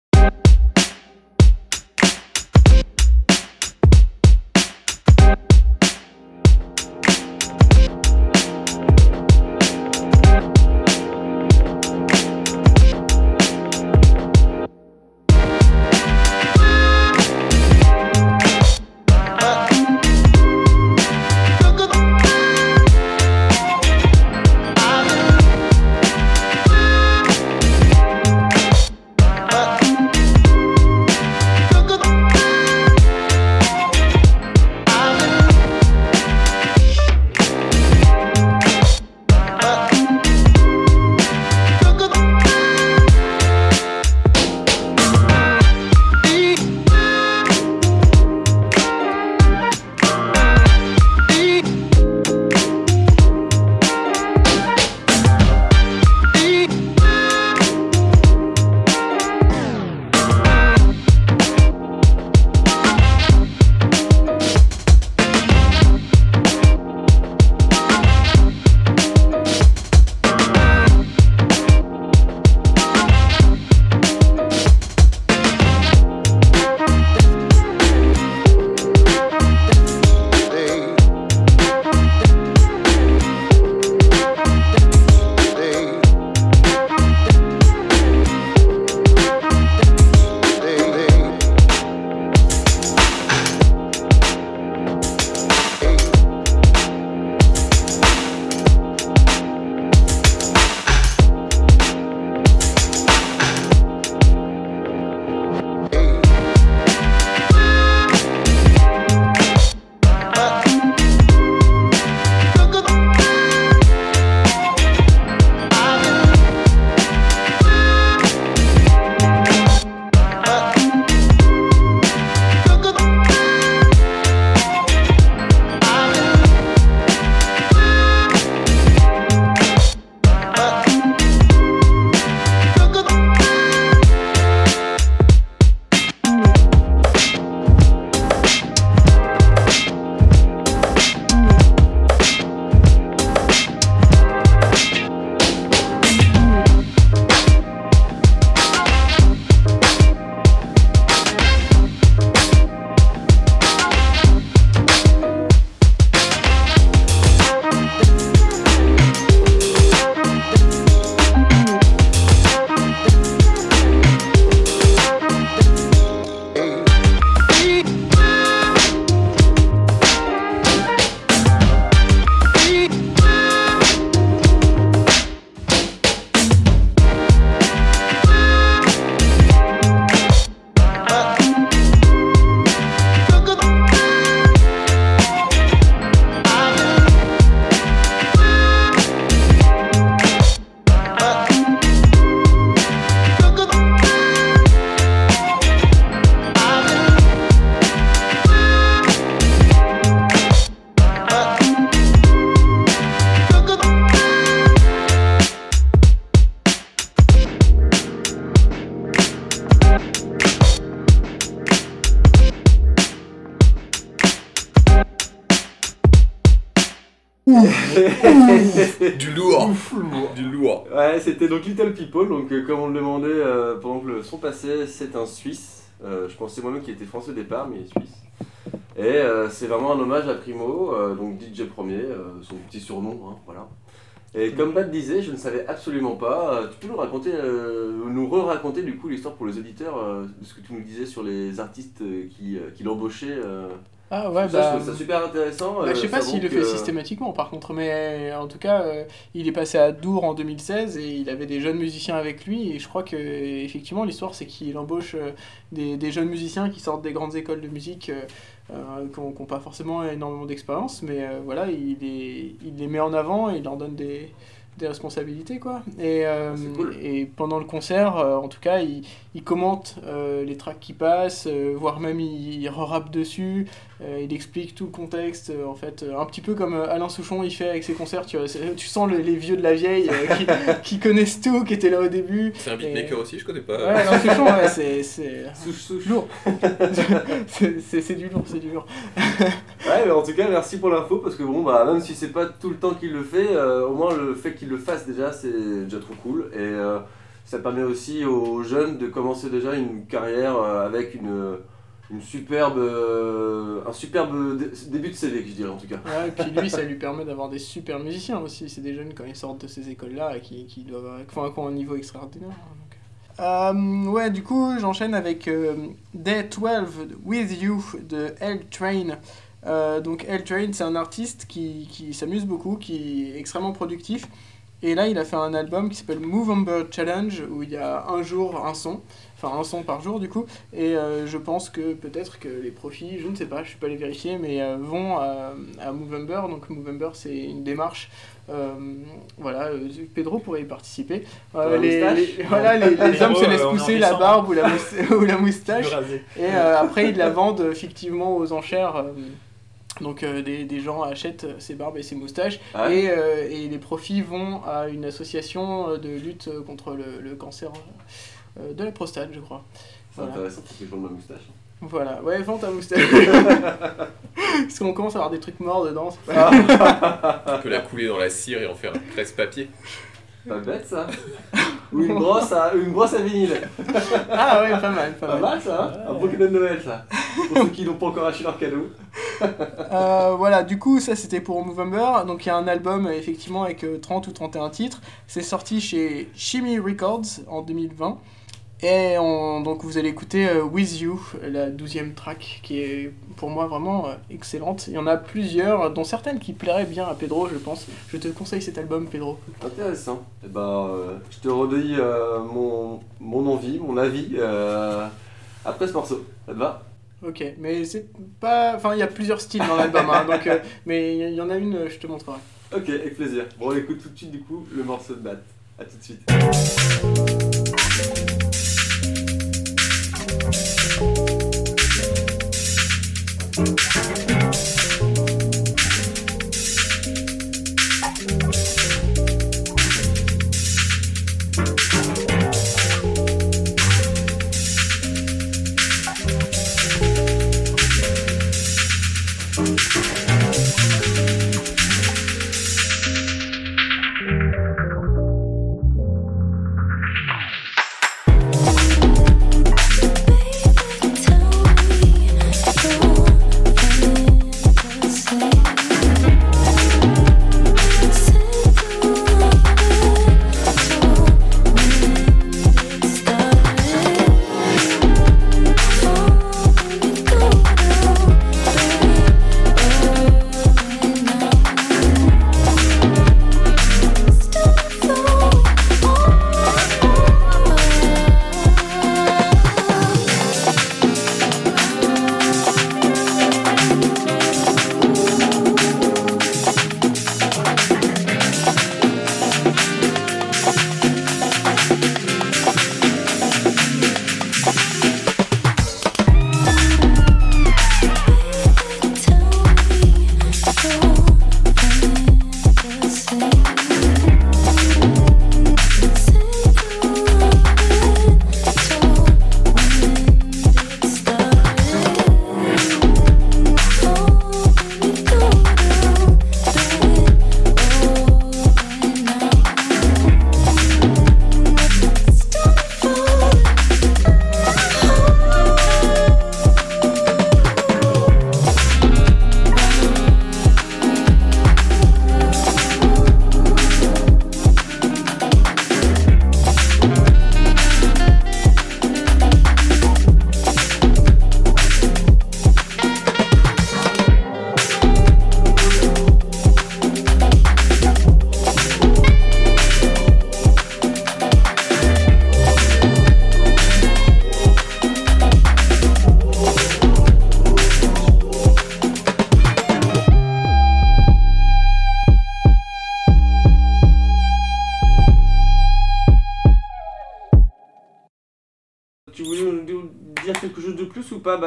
C'était donc Little People, donc euh, comme on le demandait euh, pendant que le son passait, c'est un Suisse. Euh, je pensais moi-même qu'il était français au départ, mais il est suisse. Et euh, c'est vraiment un hommage à Primo, donc DJ premier, son petit surnom, hein, voilà. Et comme Pat disait, je ne savais absolument pas. Tu peux nous raconter, nous re-raconter du coup l'histoire pour les auditeurs de ce que tu nous disais sur les artistes qui, qui l'embauchaient Ah ouais, ça, bah, je trouve ça super intéressant. Bah, euh, je sais pas ça s'il le fait que- systématiquement par contre, mais en tout cas, euh, il est passé à Dour en 2016 et il avait des jeunes musiciens avec lui. Et je crois que effectivement l'histoire c'est qu'il embauche euh, des, des jeunes musiciens qui sortent des grandes écoles de musique, euh, euh, qui n'ont pas forcément énormément d'expérience, mais euh, voilà, il, les, il les met en avant et il leur donne des, des responsabilités quoi. Et, euh, et pendant le concert, euh, en tout cas, il, il commente euh, les tracks qui passent, euh, voire même il, il rappe dessus. Euh, il explique tout le contexte, euh, en fait, euh, un petit peu comme euh, Alain Souchon il fait avec ses concerts. Tu, vois, c'est- tu sens le- les vieux de la vieille euh, qui, (laughs) qui connaissent tout, qui étaient là au début. C'est un Et- beatmaker aussi, je connais pas. Ouais, Alain Souchon, ouais, c'est c'est Souche, lourd. (laughs) C'est- c'est c'est du lourd, c'est du lourd. Ouais, mais en tout cas, merci pour l'info parce que bon, bah, même si c'est pas tout le temps qu'il le fait, euh, au moins le fait qu'il le fasse déjà, c'est déjà trop cool. Et euh, ça permet aussi aux jeunes de commencer déjà une carrière euh, avec une, une superbe, euh, un superbe dé- début de CV, je dirais en tout cas. Ouais, et puis lui, ça lui permet d'avoir des super musiciens aussi. C'est des jeunes quand ils sortent de ces écoles-là et qui, qui doivent, qui ont un niveau extraordinaire. hein. Euh, ouais, du coup, j'enchaîne avec euh, Day 12 With You de L Train. Euh, donc L Train, c'est un artiste qui, qui s'amuse beaucoup, qui est extrêmement productif. Et là, il a fait un album qui s'appelle Movember Challenge, où il y a un jour un son, enfin un son par jour du coup. Et euh, je pense que peut-être que les profits, je ne sais pas, je suis pas allé vérifier, mais euh, vont à, à Movember. Donc Movember, c'est une démarche. euh, voilà, euh, Pedro pourrait y participer. Euh, les, les- voilà, les, les (laughs) hommes se laissent euh, pousser la barbe ou la, moustache- (laughs) ou la moustache. Et euh, après, ils la vendent fictivement aux enchères. Euh, donc euh, des, des gens achètent ces barbes et ces moustaches Ah ouais. et, euh, et les profits vont à une association euh, de lutte euh, contre le, le cancer euh, de la prostate, je crois. C'est Voilà. intéressant parce que je ma moustache. Voilà, ouais, vends ta moustache. (laughs) Parce qu'on commence à avoir des trucs morts dedans. pas- On peut la couler dans la cire et en faire un presse-papier. Pas bête ça Ou une brosse à, une brosse à vinyle. Ah ouais, pas mal, pas Pas mal. mal ça hein Un beau cadeau de Noël ça. Pour ceux qui n'ont pas encore acheté leur cadeau. (laughs) Euh, voilà, du coup, ça c'était pour Movember. Donc il y a un album euh, effectivement avec euh, 30 ou 31 titres. C'est sorti chez Shimmy Records en 2020. Et on- donc vous allez écouter euh, With You, la douzième track, qui est pour moi vraiment euh, excellente. Il y en a plusieurs, dont certaines qui plairaient bien à Pedro, je pense. Je te conseille cet album, Pedro. Intéressant. Et ben, euh, je te redis euh, mon, mon envie, mon avis euh, après ce morceau. Ça te va? Ok, mais c'est pas. Enfin, il y a plusieurs styles dans l'album, hein, donc, euh, mais il y en a une, euh, je te montrerai. Ok, avec plaisir. Bon, on écoute tout de suite du coup le morceau de Bat. A tout de suite.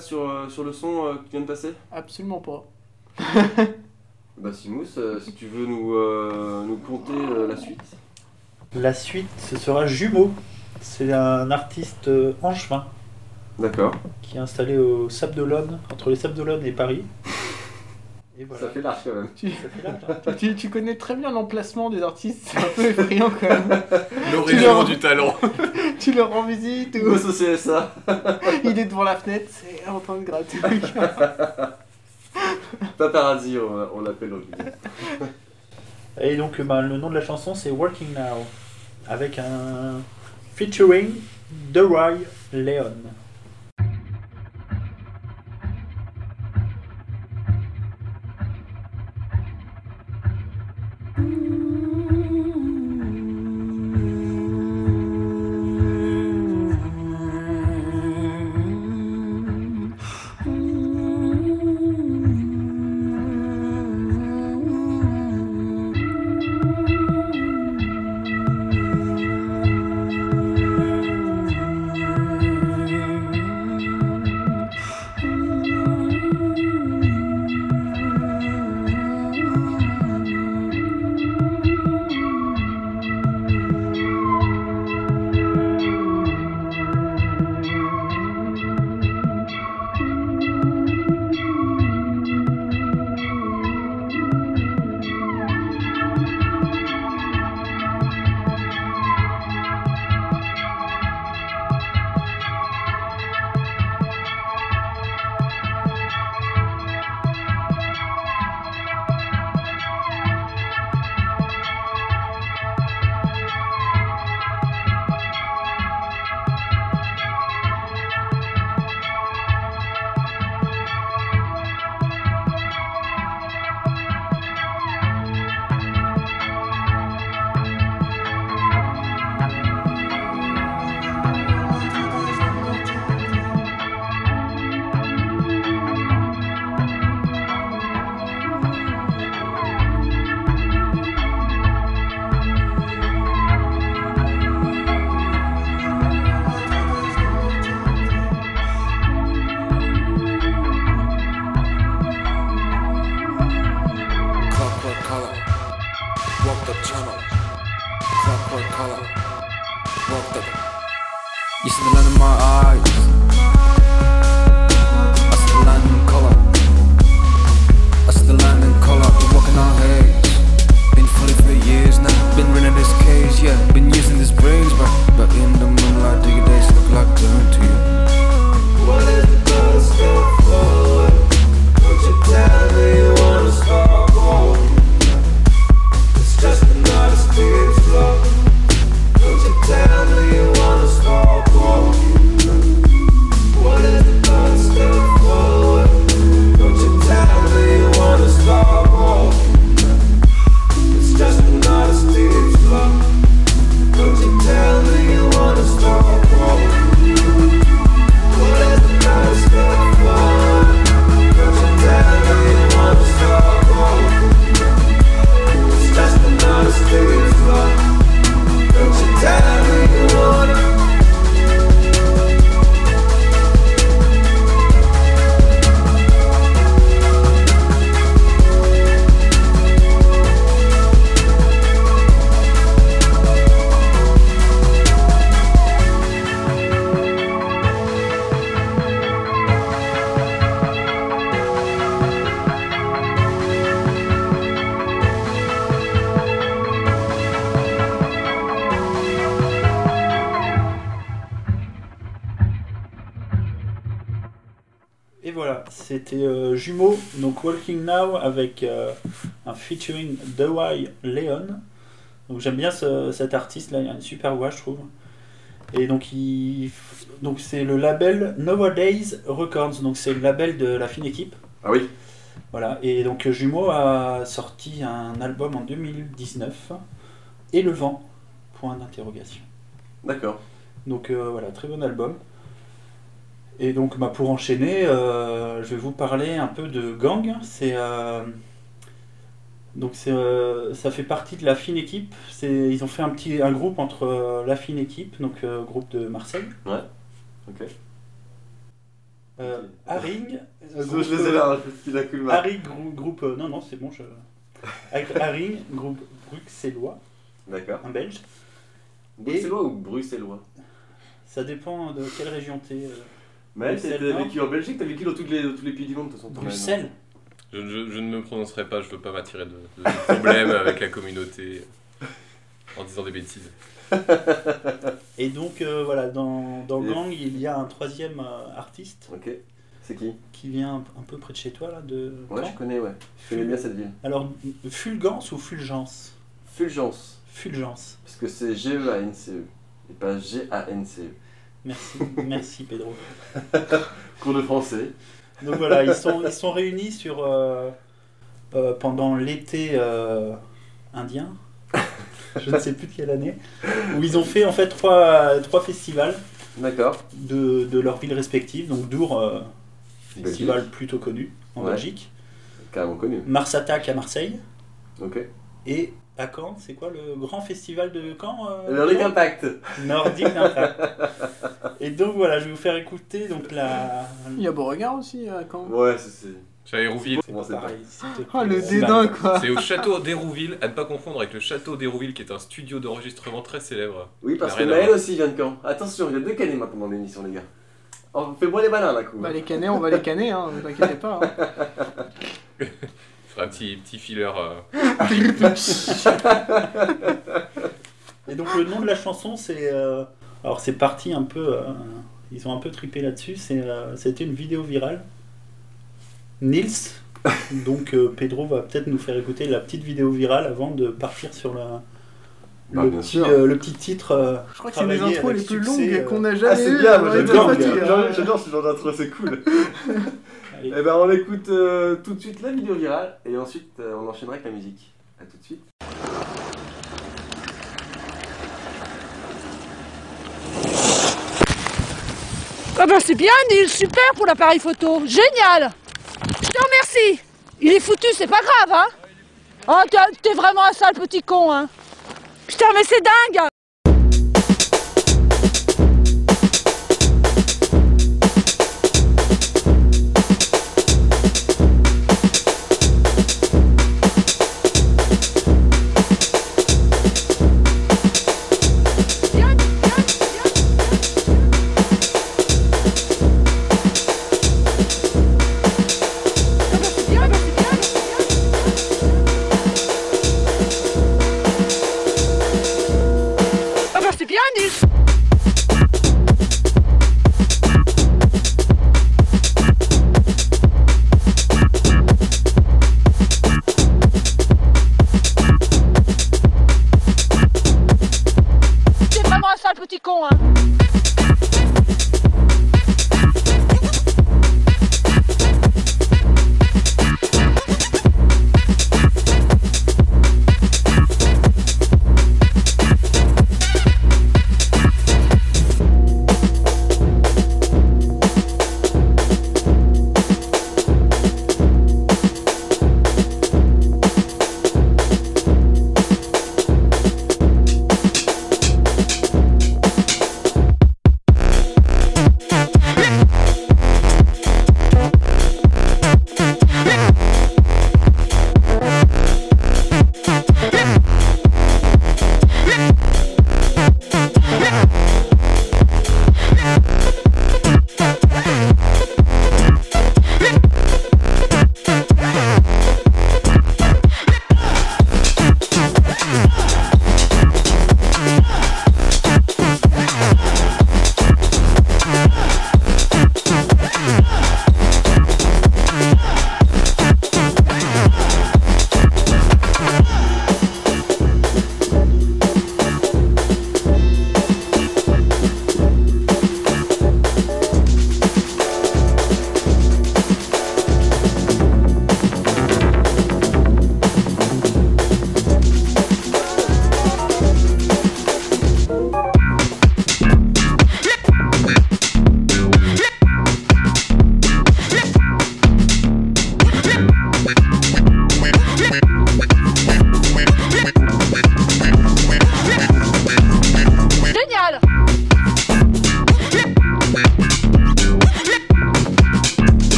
Sur, euh, sur le son euh, que tu viens de passer Absolument pas. (laughs) Bah, Simous, euh, si tu veux nous, euh, nous conter euh, la suite. La suite, ce sera Jumeau. C'est un artiste euh, angevin D'accord. qui est installé au Sable d'Olonne, entre les Sables d'Olonne et Paris. (laughs) Et voilà. Ça fait large quand même. Tu, Ça fait large, hein. (laughs) tu, tu connais très bien l'emplacement des artistes, c'est un peu effrayant quand même. L'origine leur- du talent. Tu leur rends visite ou Boss au CSA. il est devant la fenêtre, c'est en train de gratter. (laughs) Paparazzi, on, on l'appelle aujourd'hui. Et donc bah, le nom de la chanson c'est Working Now, avec un featuring The Roy Leon. Featuring The Roy Leon. Donc j'aime bien ce- cet artiste là, il a une super voix je trouve. Et donc il donc c'est le label Nowadays Records, donc c'est le label de la fine équipe. Ah oui. Voilà, et donc Jumeaux a sorti un album en 2019, Et le vent, point d'interrogation. D'accord. Donc euh, voilà, très bon album. Et donc bah, pour enchaîner, euh, je vais vous parler un peu de Gang. C'est euh, donc euh, ça fait partie de la fine équipe. Ils ont fait un petit un groupe entre euh, la fine équipe, donc euh, groupe de Marseille. Ouais. Ok. Haring. (laughs) Je les ai là, a. Haring, grou- groupe. non, non, c'est bon. Je... Haring, groupe bruxellois. D'accord. Un belge. Bruxellois ou bruxellois? Ça dépend de quelle région t'es. Mais t'as vécu en Belgique, t'as vécu dans, toutes les, dans tous les pays du monde de toute façon. toi-même. Bruxelles Je, je- je ne me prononcerai pas, je veux pas m'attirer de, de- (laughs) problèmes avec la communauté en disant des bêtises. (laughs) Et donc euh, voilà, dans, dans Gang, il y a un troisième euh, artiste. Ok. C'est qui? Qui vient un, un peu près de chez toi, là, de. Ouais, Caen? je connais, ouais. Je connais bien cette ville. Alors, Fulgence ou Fulgence? Fulgence. Fulgence. Parce que c'est G-E-A-N-C-E. Et pas G-A-N-C-E. Merci, merci Pedro. (laughs) Cours de français. Donc voilà, ils sont, ils sont réunis sur euh, euh, pendant l'été euh, indien, je ne sais plus de quelle année, où ils ont fait en fait trois, trois festivals D'accord. de, de leurs villes respectives. Donc Dour, festival plutôt connu en Ouais. Belgique. Carrément connu. Mars Attack à Marseille. Ok. Et à Caen, c'est quoi le grand festival de Caen euh, Le Nordic Impact. Nordic Impact. (laughs) Et donc voilà, je vais vous faire écouter donc la. Il y a Beauregard aussi à Caen. Ouais, c'est. c'est- C'est à Hérouville. C'est Pareil. Oh le dédain quoi. C'est au château (laughs) d'Hérouville, à ne pas confondre avec le château d'Hérouville qui est un studio d'enregistrement très célèbre. Oui, parce que rien à Maël voir. aussi vient de Caen. Attention, il y a deux canets maintenant dans l'émission, les gars. Oh, Fais-moi les malins, là, coup. Bah les canets, on va les canner, hein, ne t'inquiétez pas. hein. (laughs) Un petit, petit filler. euh, (laughs) Et donc le nom de la chanson, c'est. euh, Alors c'est parti un peu. euh, Ils ont un peu tripé là-dessus. C'est, euh, C'était une vidéo virale. Nils. Donc euh, Pedro va peut-être nous faire écouter la petite vidéo virale avant de partir sur la. Bah, le, bien petit, sûr. euh, le petit titre. euh, Je crois que c'est une des travaillé intros avec les plus succès, longues euh, qu'on a Ah, jamais c'est eues bien, dans moi les j'adore. J'adore j'adore ce genre d'intro, c'est cool. (laughs) Allez. Eh ben, on écoute euh, tout de suite la vidéo virale et ensuite euh, on enchaînera avec la musique. A tout de suite. Ah bah c'est bien Neil, super pour l'appareil photo, génial Je te remercie Il est foutu, c'est pas grave, hein Oh, t'es- t'es vraiment un sale petit con, hein Putain, mais c'est dingue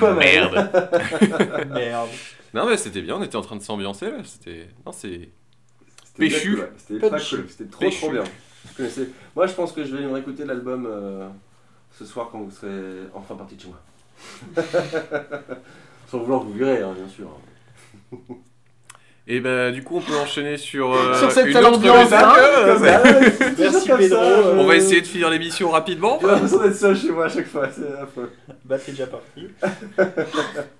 toi. Merde. (laughs) Merde. Non mais c'était bien, on était en train de s'ambiancer là. C'était, non c'est péchu. cool. C'était Péchu. cool. C'était trop Péchu. trop bien. Je connaissais- Moi, je pense que je vais me réécouter l'album euh, ce soir quand vous serez enfin parti de chez moi. (laughs) Sans vouloir vous virer, hein, bien sûr. Et bah du coup on peut enchaîner sur, euh, Sur cette une autre ambiance, hein, comme ça, Merci, comme Pedro. ça, je- On va essayer de finir l'émission rapidement. J'ai l'impression d'être seul chez moi à chaque fois, c'est affreux. Bah, t'es déjà parti. (laughs)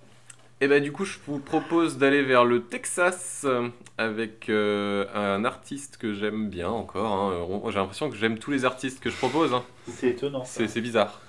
Et bah du coup je vous propose d'aller vers le Texas euh, avec euh, un artiste que j'aime bien encore. hein. J'ai l'impression que j'aime tous les artistes que je propose. hein. C'est étonnant. ça. C'est bizarre.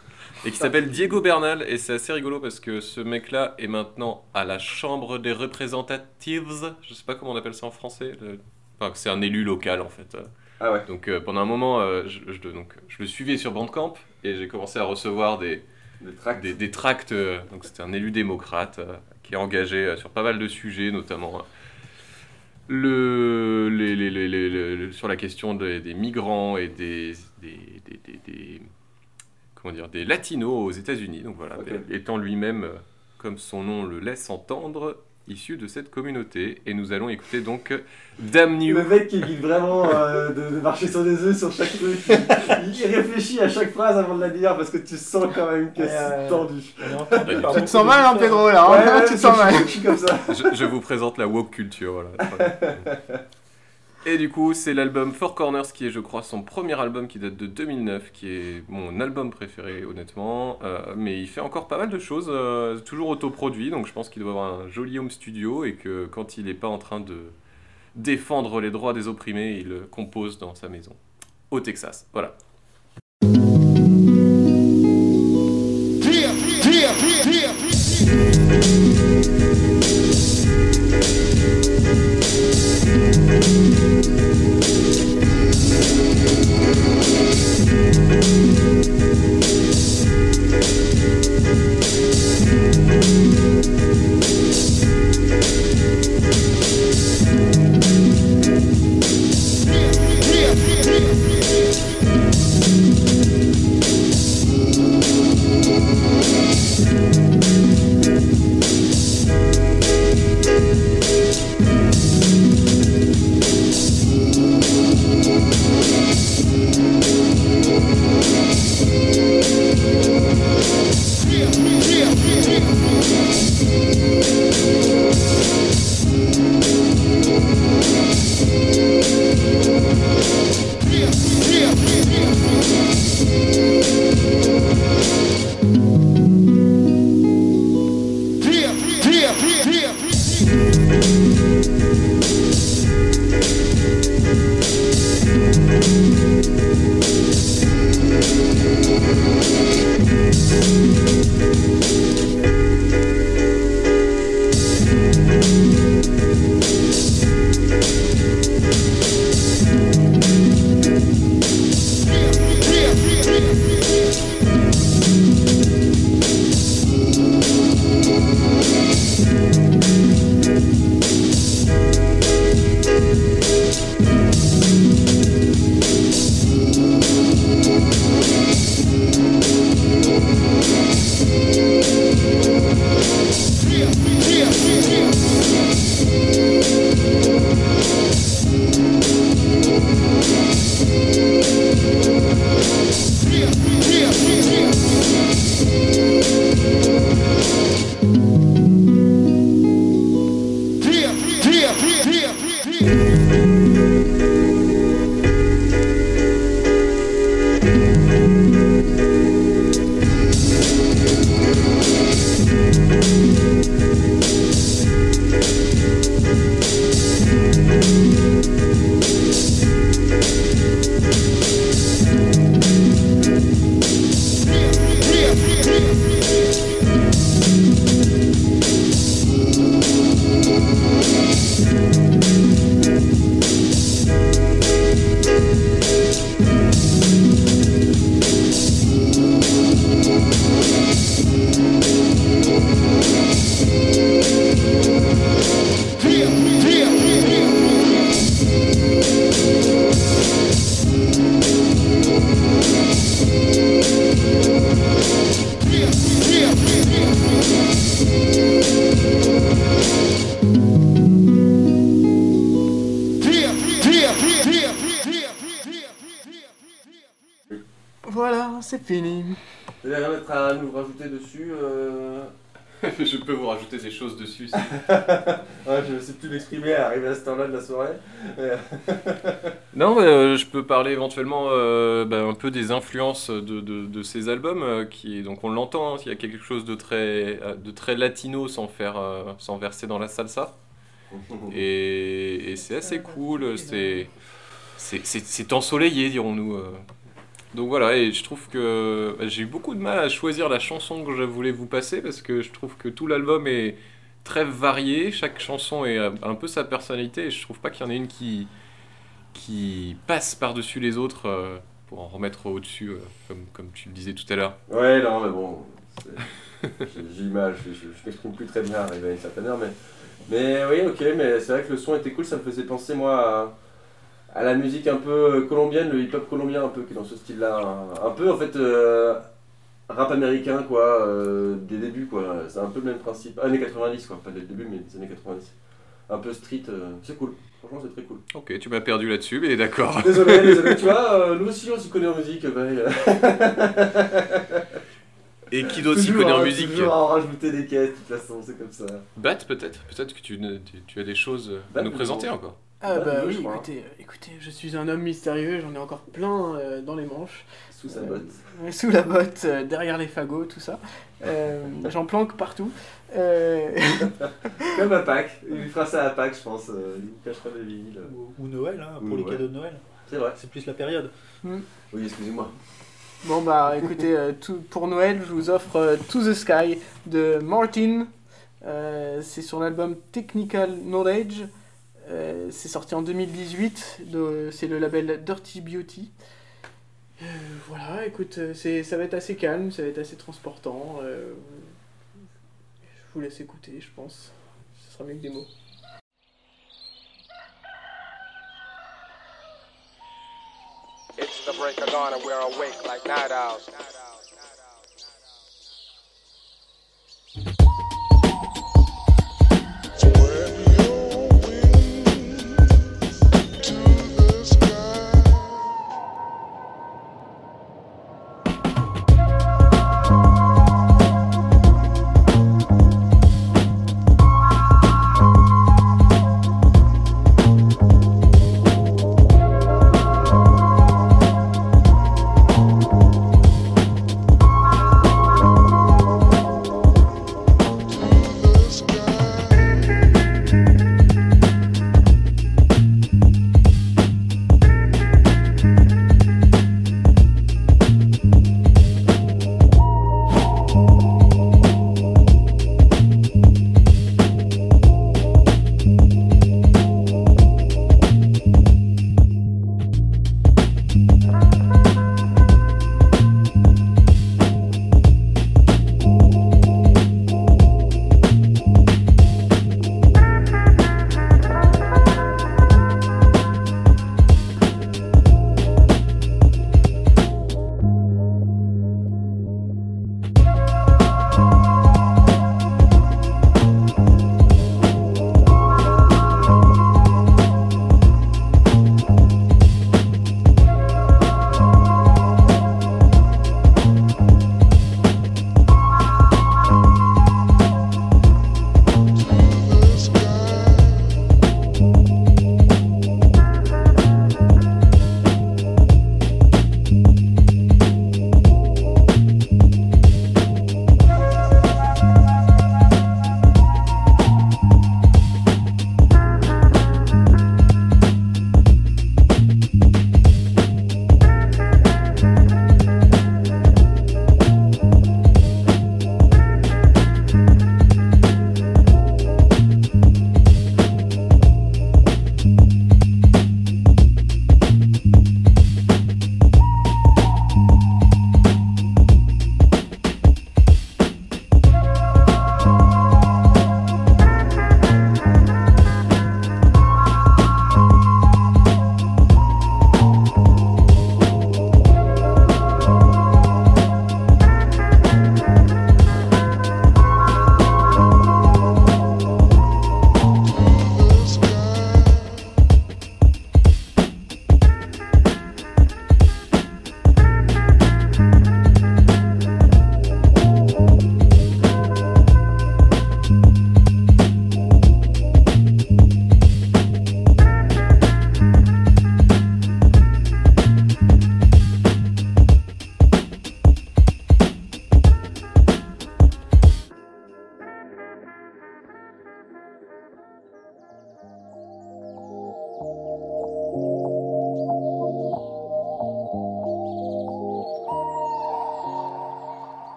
Et qui s'appelle Diego Bernal et c'est assez rigolo parce que ce mec-là est maintenant à la Chambre des Representatives. Je sais pas comment on appelle ça en français. le- Enfin c'est un élu local en fait. Ah ouais. Donc euh, pendant un moment euh, je, je- donc, je le suivais sur Bandcamp et j'ai commencé à recevoir des, Des tracts. des, des tracts, euh, donc c'était un élu démocrate euh, qui est engagé euh, sur pas mal de sujets, notamment euh, le, les, les- les- sur la question des, des migrants et des, des, des- des- des- comment dire, des latinos aux États-Unis. Donc voilà, étant lui-même, comme son nom le laisse entendre, issu de cette communauté. Et nous allons écouter donc Damn You. Le mec qui évite vraiment euh, de, de marcher sur des œufs sur chaque truc. Il, il réfléchit à chaque phrase avant de la dire parce que tu sens quand même que Ouais, c'est ouais. tendu. Par Tu te sens mal, hein. Pedro, là. Ouais, hein ouais, tu te sens mal. Je suis comme ça. je, je vous présente la woke culture. Voilà. (laughs) Et du coup, c'est l'album Four Corners qui est, je crois, son premier album qui date de 2009, qui est mon album préféré, honnêtement. Euh, mais il fait encore pas mal de choses, euh, toujours autoproduit, donc je pense qu'il doit avoir un joli home studio et que quand il n'est pas en train de défendre les droits des opprimés, il compose dans sa maison, au Texas. Voilà, à nous rajouter dessus euh... (laughs) Je peux vous rajouter des choses dessus. si. (laughs) ouais, je ne sais plus m'exprimer à arriver à cette heure-là de la soirée. (laughs) Non, mais, euh, je peux parler éventuellement euh, bah, un peu des influences de, de- de ces albums, euh, qui donc on l'entend, hein, il y a quelque chose de très, de très latino sans faire, euh, sans verser dans la salsa, et, et c'est assez cool, c'est- c'est ensoleillé, dirons-nous. Donc voilà, et je trouve que bah, j'ai eu beaucoup de mal à choisir la chanson que je voulais vous passer parce que je trouve que tout l'album est très varié, chaque chanson est a un peu sa personnalité et je trouve pas qu'il y en ait une qui, qui passe par-dessus les autres euh, pour en remettre au-dessus, euh, comme, comme tu le disais tout à l'heure. Ouais, non, mais bon, (laughs) mal, je, je, je m'exprime plus très bien à une certaine heure, mais, mais oui, ok, mais c'est vrai que le son était cool, ça me faisait penser, moi, à, à la musique un peu euh, colombienne, le hip-hop colombien, un peu, qui est dans ce style-là, un, un peu, en fait, euh, rap américain, quoi, euh, des débuts, quoi, c'est un peu le même principe, années 90, quoi, pas des débuts, mais des années 90. Un peu street, euh, c'est cool, franchement, c'est très cool. Ok, tu m'as perdu là-dessus, mais d'accord. Désolé, désolé, tu vois, nous aussi on s'y connaît en musique. (laughs) Et qui d'autre s'y connaît en hein, musique Toujours à en rajouter des caisses, de toute façon, c'est comme ça. Bat peut-être Peut-être que tu, as des choses à nous présenter encore. Ah Bah, oui, oui, je crois. écoutez, euh, écoutez, je suis un homme mystérieux, j'en ai encore plein euh, dans les manches. Sous sa Euh, botte. sous la botte, euh, derrière les fagots, tout ça. Euh, J'en planque partout. Euh, (laughs) Comme à Pâques, il fera ça à Pâques, je pense. euh, il cachera des vinyles. Ou, ou Noël, hein, Ou pour les Noël. cadeaux de Noël. C'est vrai. C'est plus la période. Oui, excusez-moi. Bon bah écoutez, euh, tout- pour Noël, je vous offre euh, To the Sky de Martin. Euh, c'est sur l'album Technical Knowledge. Euh, c'est sorti en 2018. de- C'est le label Dirty Beauty. Euh, voilà, écoute, euh, ça va être assez calme, ça va être assez transportant. je vous laisse écouter, je pense. Ce sera mieux que des mots. It's the break of dawn and we're awake like night owls.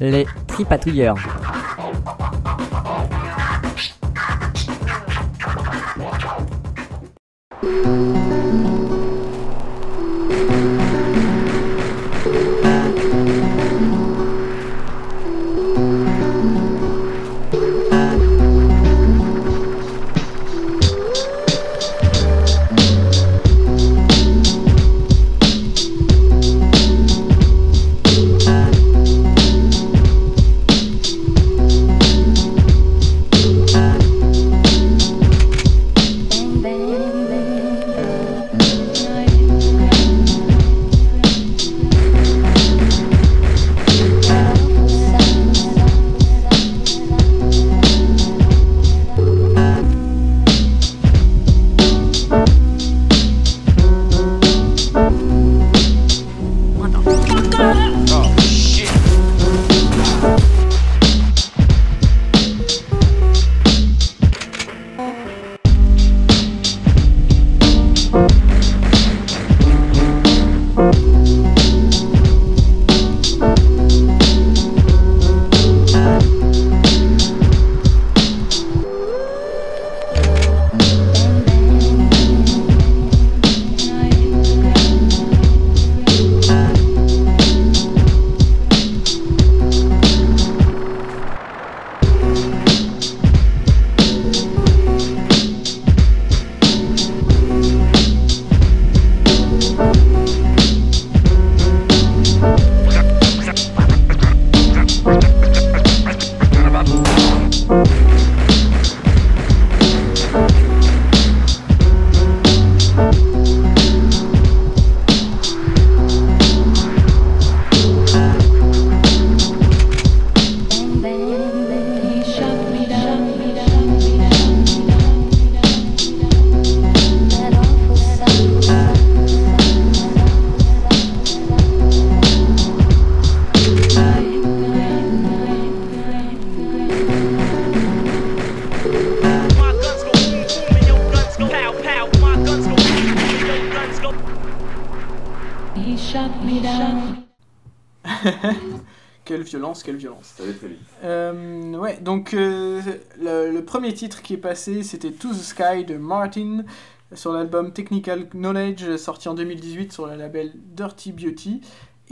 Les tripatouilleurs. Passé, c'était To the Sky de Martin sur l'album Technical Knowledge sorti en 2018 sur le label Dirty Beauty.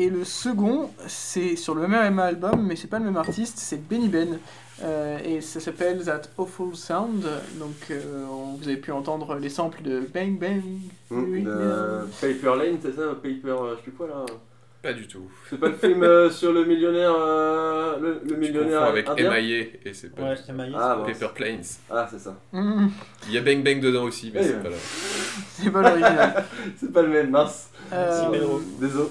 Et le second, c'est sur le même album, mais c'est pas le même artiste, c'est Benny Ben. Euh, et ça s'appelle That Awful Sound. Donc euh, on- vous avez pu entendre les samples de Bang Bang. Oui, Euh, Paper Lane, c'est ça Paper, euh, je sais plus quoi là Pas du tout. C'est pas le film euh, (laughs) sur le millionnaire. euh, le, le millionnaire confonds avec indien Émaillé et c'est pas Ouais, Ah, Paper mince. Planes. Ah, c'est ça. Il y a Bang Bang dedans aussi, mais c'est pas là. (laughs) C'est pas l'original. (laughs) c'est pas le même, mince. Euh, Désolé.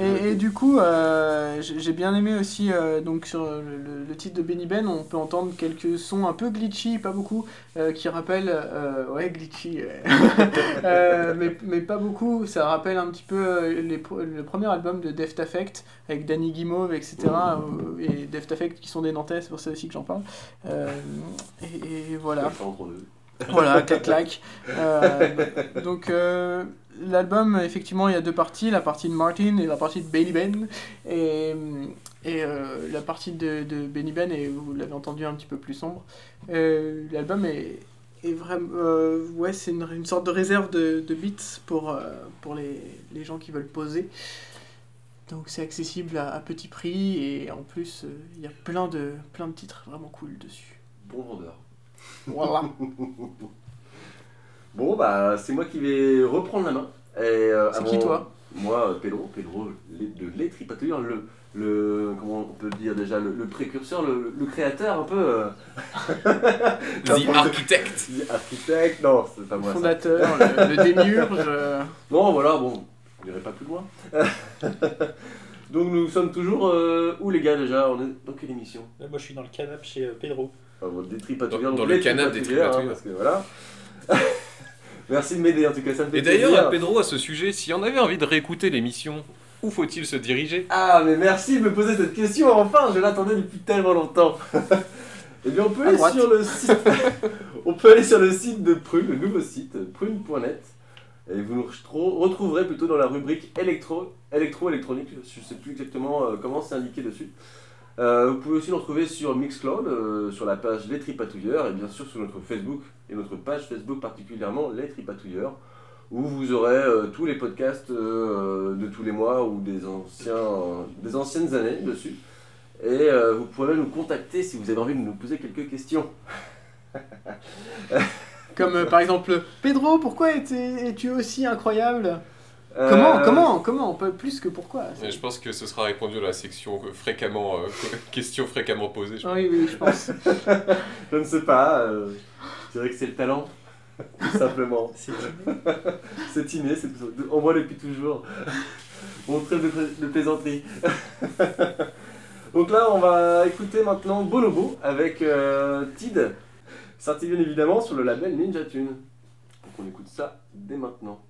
Et, et du coup, euh, j'ai bien aimé aussi, euh, donc sur le, titre de Benny Ben, on peut entendre quelques sons un peu glitchy, pas beaucoup, euh, qui rappellent, euh, ouais, glitchy, ouais. (laughs) Euh, mais, mais pas beaucoup, ça rappelle un petit peu euh, les, le premier album de Deft Affect, avec Danny Guimauve, etc., euh, et Deft Affect qui sont des Nantais, c'est pour ça aussi que j'en parle. Euh, et, et voilà. Voilà, clac clac. Euh, donc euh, l'album, effectivement, il y a deux parties, la partie de Martin et la partie de Benny Ben. Et, et euh, la partie de, de Benny Ben, et vous l'avez entendu un petit peu plus sombre. Euh, l'album est, est vraiment... euh, ouais, c'est une, une sorte de réserve de, de beats pour, pour les, les gens qui veulent poser. Donc c'est accessible à, à petit prix et en plus, il y a plein de, plein de titres vraiment cool dessus. Bon vendeur. Voilà. (laughs) Bon, bah, c'est moi qui vais reprendre la main. Et, euh, C'est qui, toi Moi, euh, Pedro. Pedro de Les Tripatouilleurs, le, le. Comment on peut dire déjà Le, le précurseur, le, le créateur un peu. euh. (laughs) The architect. The architect, non, c'est pas moi. ça. Fondateur, le- le démiurge. euh. (laughs) Non, voilà, bon, on n'irait pas plus loin. (laughs) Donc nous sommes toujours euh, où les gars déjà On est dans quelle émission? Là, moi, je suis dans le canapé chez euh, Pedro. Bon, Des tripatouilleurs. Dans- le canapé des hein, parce que voilà. Merci de m'aider en tout cas, ça me fait Et d'ailleurs, plaisir. Pedro, à ce sujet, si on avait envie de réécouter l'émission, où faut-il se diriger? Ah, mais merci de me poser cette question, enfin, je l'attendais depuis tellement longtemps. (laughs) Eh bien, on peut aller sur le site. (laughs) on peut aller sur le site de Prune, le nouveau site, prune.net. Et vous nous retro- retrouverez plutôt dans la rubrique électro, électro-électronique, je ne sais plus exactement euh, comment c'est indiqué dessus. Euh, vous pouvez aussi nous retrouver sur Mixcloud, euh, sur la page Les Tripatouilleurs, et bien sûr sur notre Facebook, et notre page Facebook particulièrement Les Tripatouilleurs, où vous aurez euh, tous les podcasts de tous les mois ou des, anciens, des anciennes années dessus. Et vous pourrez nous contacter si vous avez envie de nous poser quelques questions. Comme par exemple, Pedro, pourquoi es- es-tu aussi incroyable? Euh, Comment, comment, comment Pas plus que pourquoi je pense que ce sera répondu dans la section fréquemment, euh, (laughs) questions fréquemment posées. je Oui, oui, je pense. (laughs) Je ne sais pas, euh, je dirais que c'est le talent, tout simplement. (laughs) C'est inné, c'est on voit depuis toujours. On trêve de, de plaisanterie. Donc là, on va écouter maintenant Bonobo avec euh, Tid, sorti bien évidemment sur le label Ninja Tune. Donc on écoute ça dès maintenant.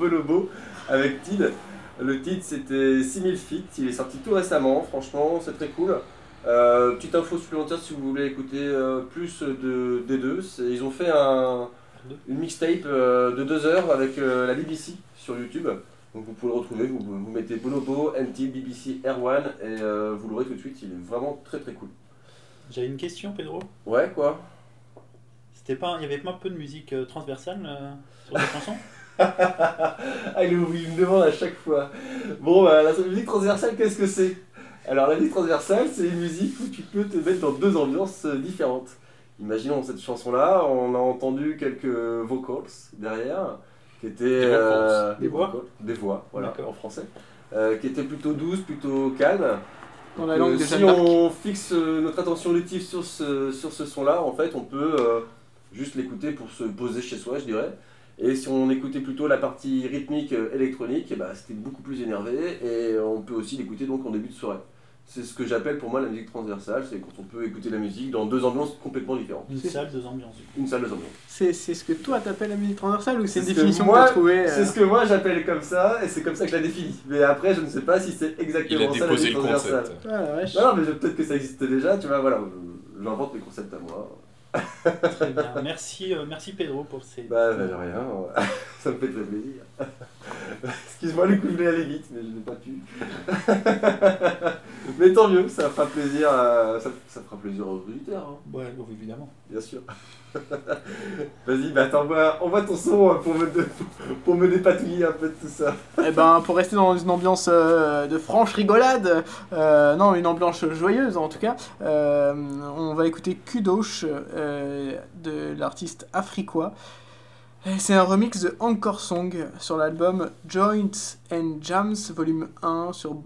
Bonobo avec Tid. Le titre c'était 6000 feet, il est sorti tout récemment, franchement c'est très cool. Euh, petite info supplémentaire si vous voulez écouter euh, plus de D2, c'est- ils ont fait un, une mixtape euh, de 2 heures avec la BBC sur YouTube. Donc vous pouvez le retrouver, vous, vous mettez Bonobo, NT, BBC, Air1 et vous l'aurez tout de suite, il est vraiment très très cool. J'avais une question, Pedro. Ouais quoi? C'était pas, il y avait pas un peu de musique transversale sur ta chanson? (laughs) Ah, il, il me demande à chaque fois. Bon, bah, la musique transversale, qu'est-ce que c'est? Alors, la musique transversale, c'est une musique où tu peux te mettre dans deux ambiances euh, différentes. Imaginons cette chanson-là, on a entendu quelques vocals derrière, qui étaient. Des vocals. euh, Des voix vocals, Des voix, voilà, en français. Euh, qui étaient plutôt douces, plutôt calmes. Dans la Euh, si on fixe notre attention auditive sur ce, sur ce son-là, en fait, on peut euh, juste l'écouter pour se poser chez soi, je dirais. Et si on écoutait plutôt la partie rythmique euh, électronique, ben, c'était beaucoup plus énervé et on peut aussi l'écouter donc en début de soirée. C'est ce que j'appelle pour moi la musique transversale, c'est quand on peut écouter la musique dans deux ambiances complètement différentes. Une salle, deux ambiances. Une salle, deux ambiances. C'est c'est ce que toi t'appelles la musique transversale ou c'est une ce que définition que, moi- trouvée euh, C'est ce que moi j'appelle comme ça et c'est comme ça que je la définis. Mais après, je ne sais pas si c'est exactement Il a ça la déposé musique le transversale. concept. Ah, vache. Non, non, mais peut-être que ça existait déjà, tu vois, voilà, je- j'invente mes concepts à moi. (laughs) Très bien. Merci, euh, merci Pedro pour ces. Bah, bah, de rien, (laughs) ça me fait très plaisir. (laughs) Excuse-moi, le coup, je voulais aller vite, mais je n'ai pas pu. mais tant mieux, ça fera plaisir, à- ça, ça fera plaisir aux auditeurs, hein, Ouais, bon, évidemment. bien sûr. (laughs) Vas-y, bah, t'envoies, envoie ton son pour me, pour dépatouiller un peu de tout ça. (laughs) Eh ben, pour rester dans une ambiance euh, de franche rigolade, euh, non, une ambiance joyeuse en tout cas, euh, on va écouter Kudosh de l'artiste afriquois. C'est un remix de Encore Song sur l'album Joints and Jams volume 1 sur,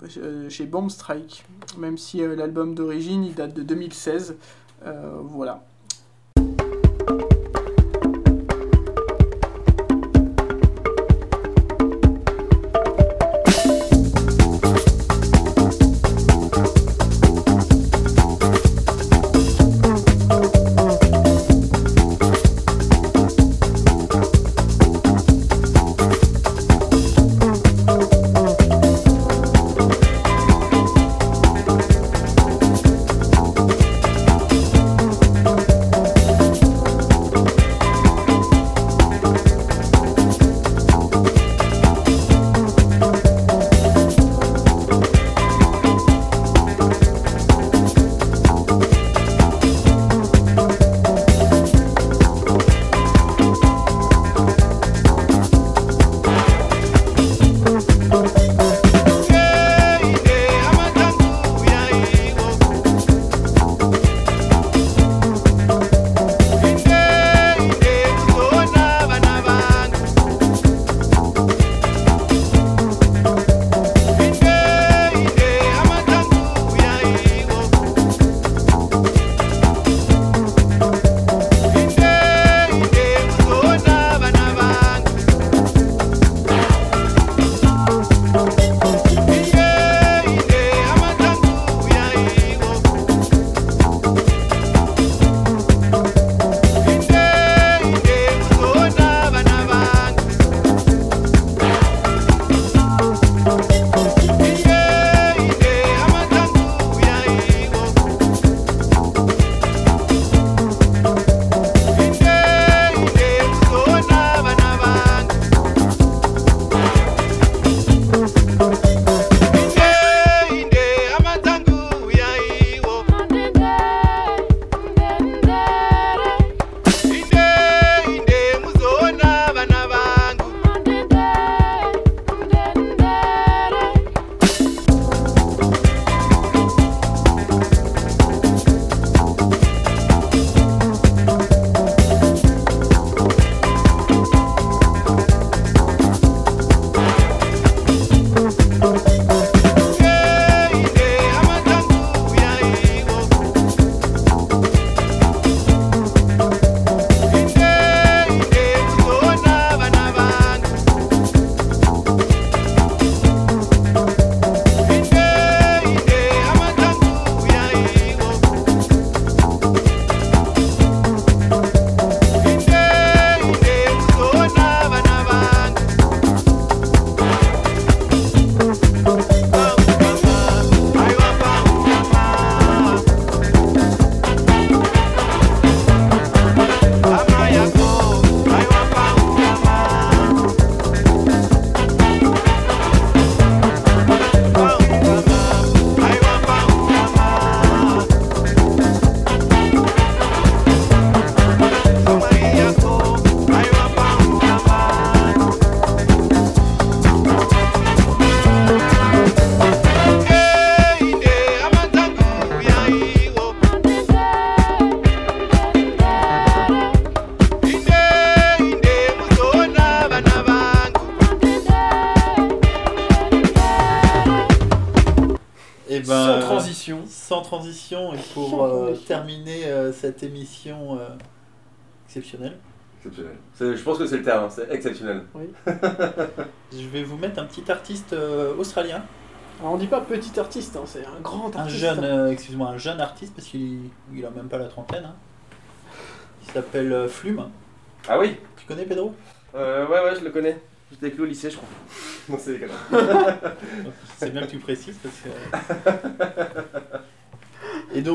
chez Bomb Strike, même si l'album d'origine il date de 2016. Euh, voilà. Transition et pour euh, terminer euh, cette émission euh, exceptionnelle, Exceptionnel. C'est- Je pense que c'est le terme, c'est exceptionnel. (laughs) je vais vous mettre un petit artiste euh, australien. Alors on dit pas petit artiste, hein, c'est un grand Un artiste. jeune, euh, excuse-moi, un jeune artiste parce qu'il il a même pas la trentaine. hein. Il s'appelle euh, Flume. Ah oui Tu connais Pedro? Euh, Ouais, ouais, je le connais. J'étais avec lui au lycée, je crois. (laughs) Non, c'est. (laughs) C'est bien que tu précises parce que.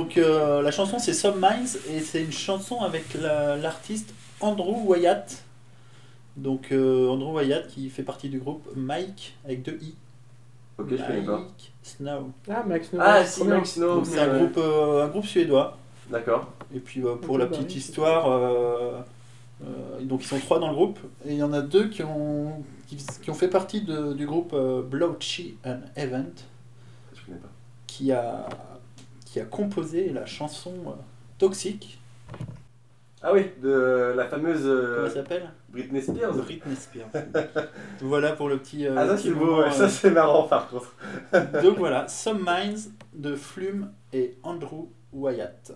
Donc euh, la chanson c'est Subminds et c'est une chanson avec la- l'artiste Andrew Wyatt. Donc euh, Andrew Wyatt qui fait partie du groupe Mike avec deux i. Ok, je connais pas. Mike Snow. Ah, Max Snow. Ah, c'est si. Mike Snow. Donc c'est un ouais. groupe euh, un groupe suédois. D'accord. Et puis euh, pour la bah petite oui, histoire, euh, euh, donc ils sont trois dans le groupe et il y en a deux qui ont qui, qui ont fait partie de- du groupe euh, Blotchy and Event Je connais pas. qui a qui a composé la chanson euh, Toxic. Ah oui, de la fameuse euh, Comment elle s'appelle? Britney Spears. Britney Spears. (laughs) voilà pour le petit. euh, Ah, ça c'est beau, ouais, ça c'est marrant par contre. Donc voilà, Some Minds de Flume et Andrew Wyatt.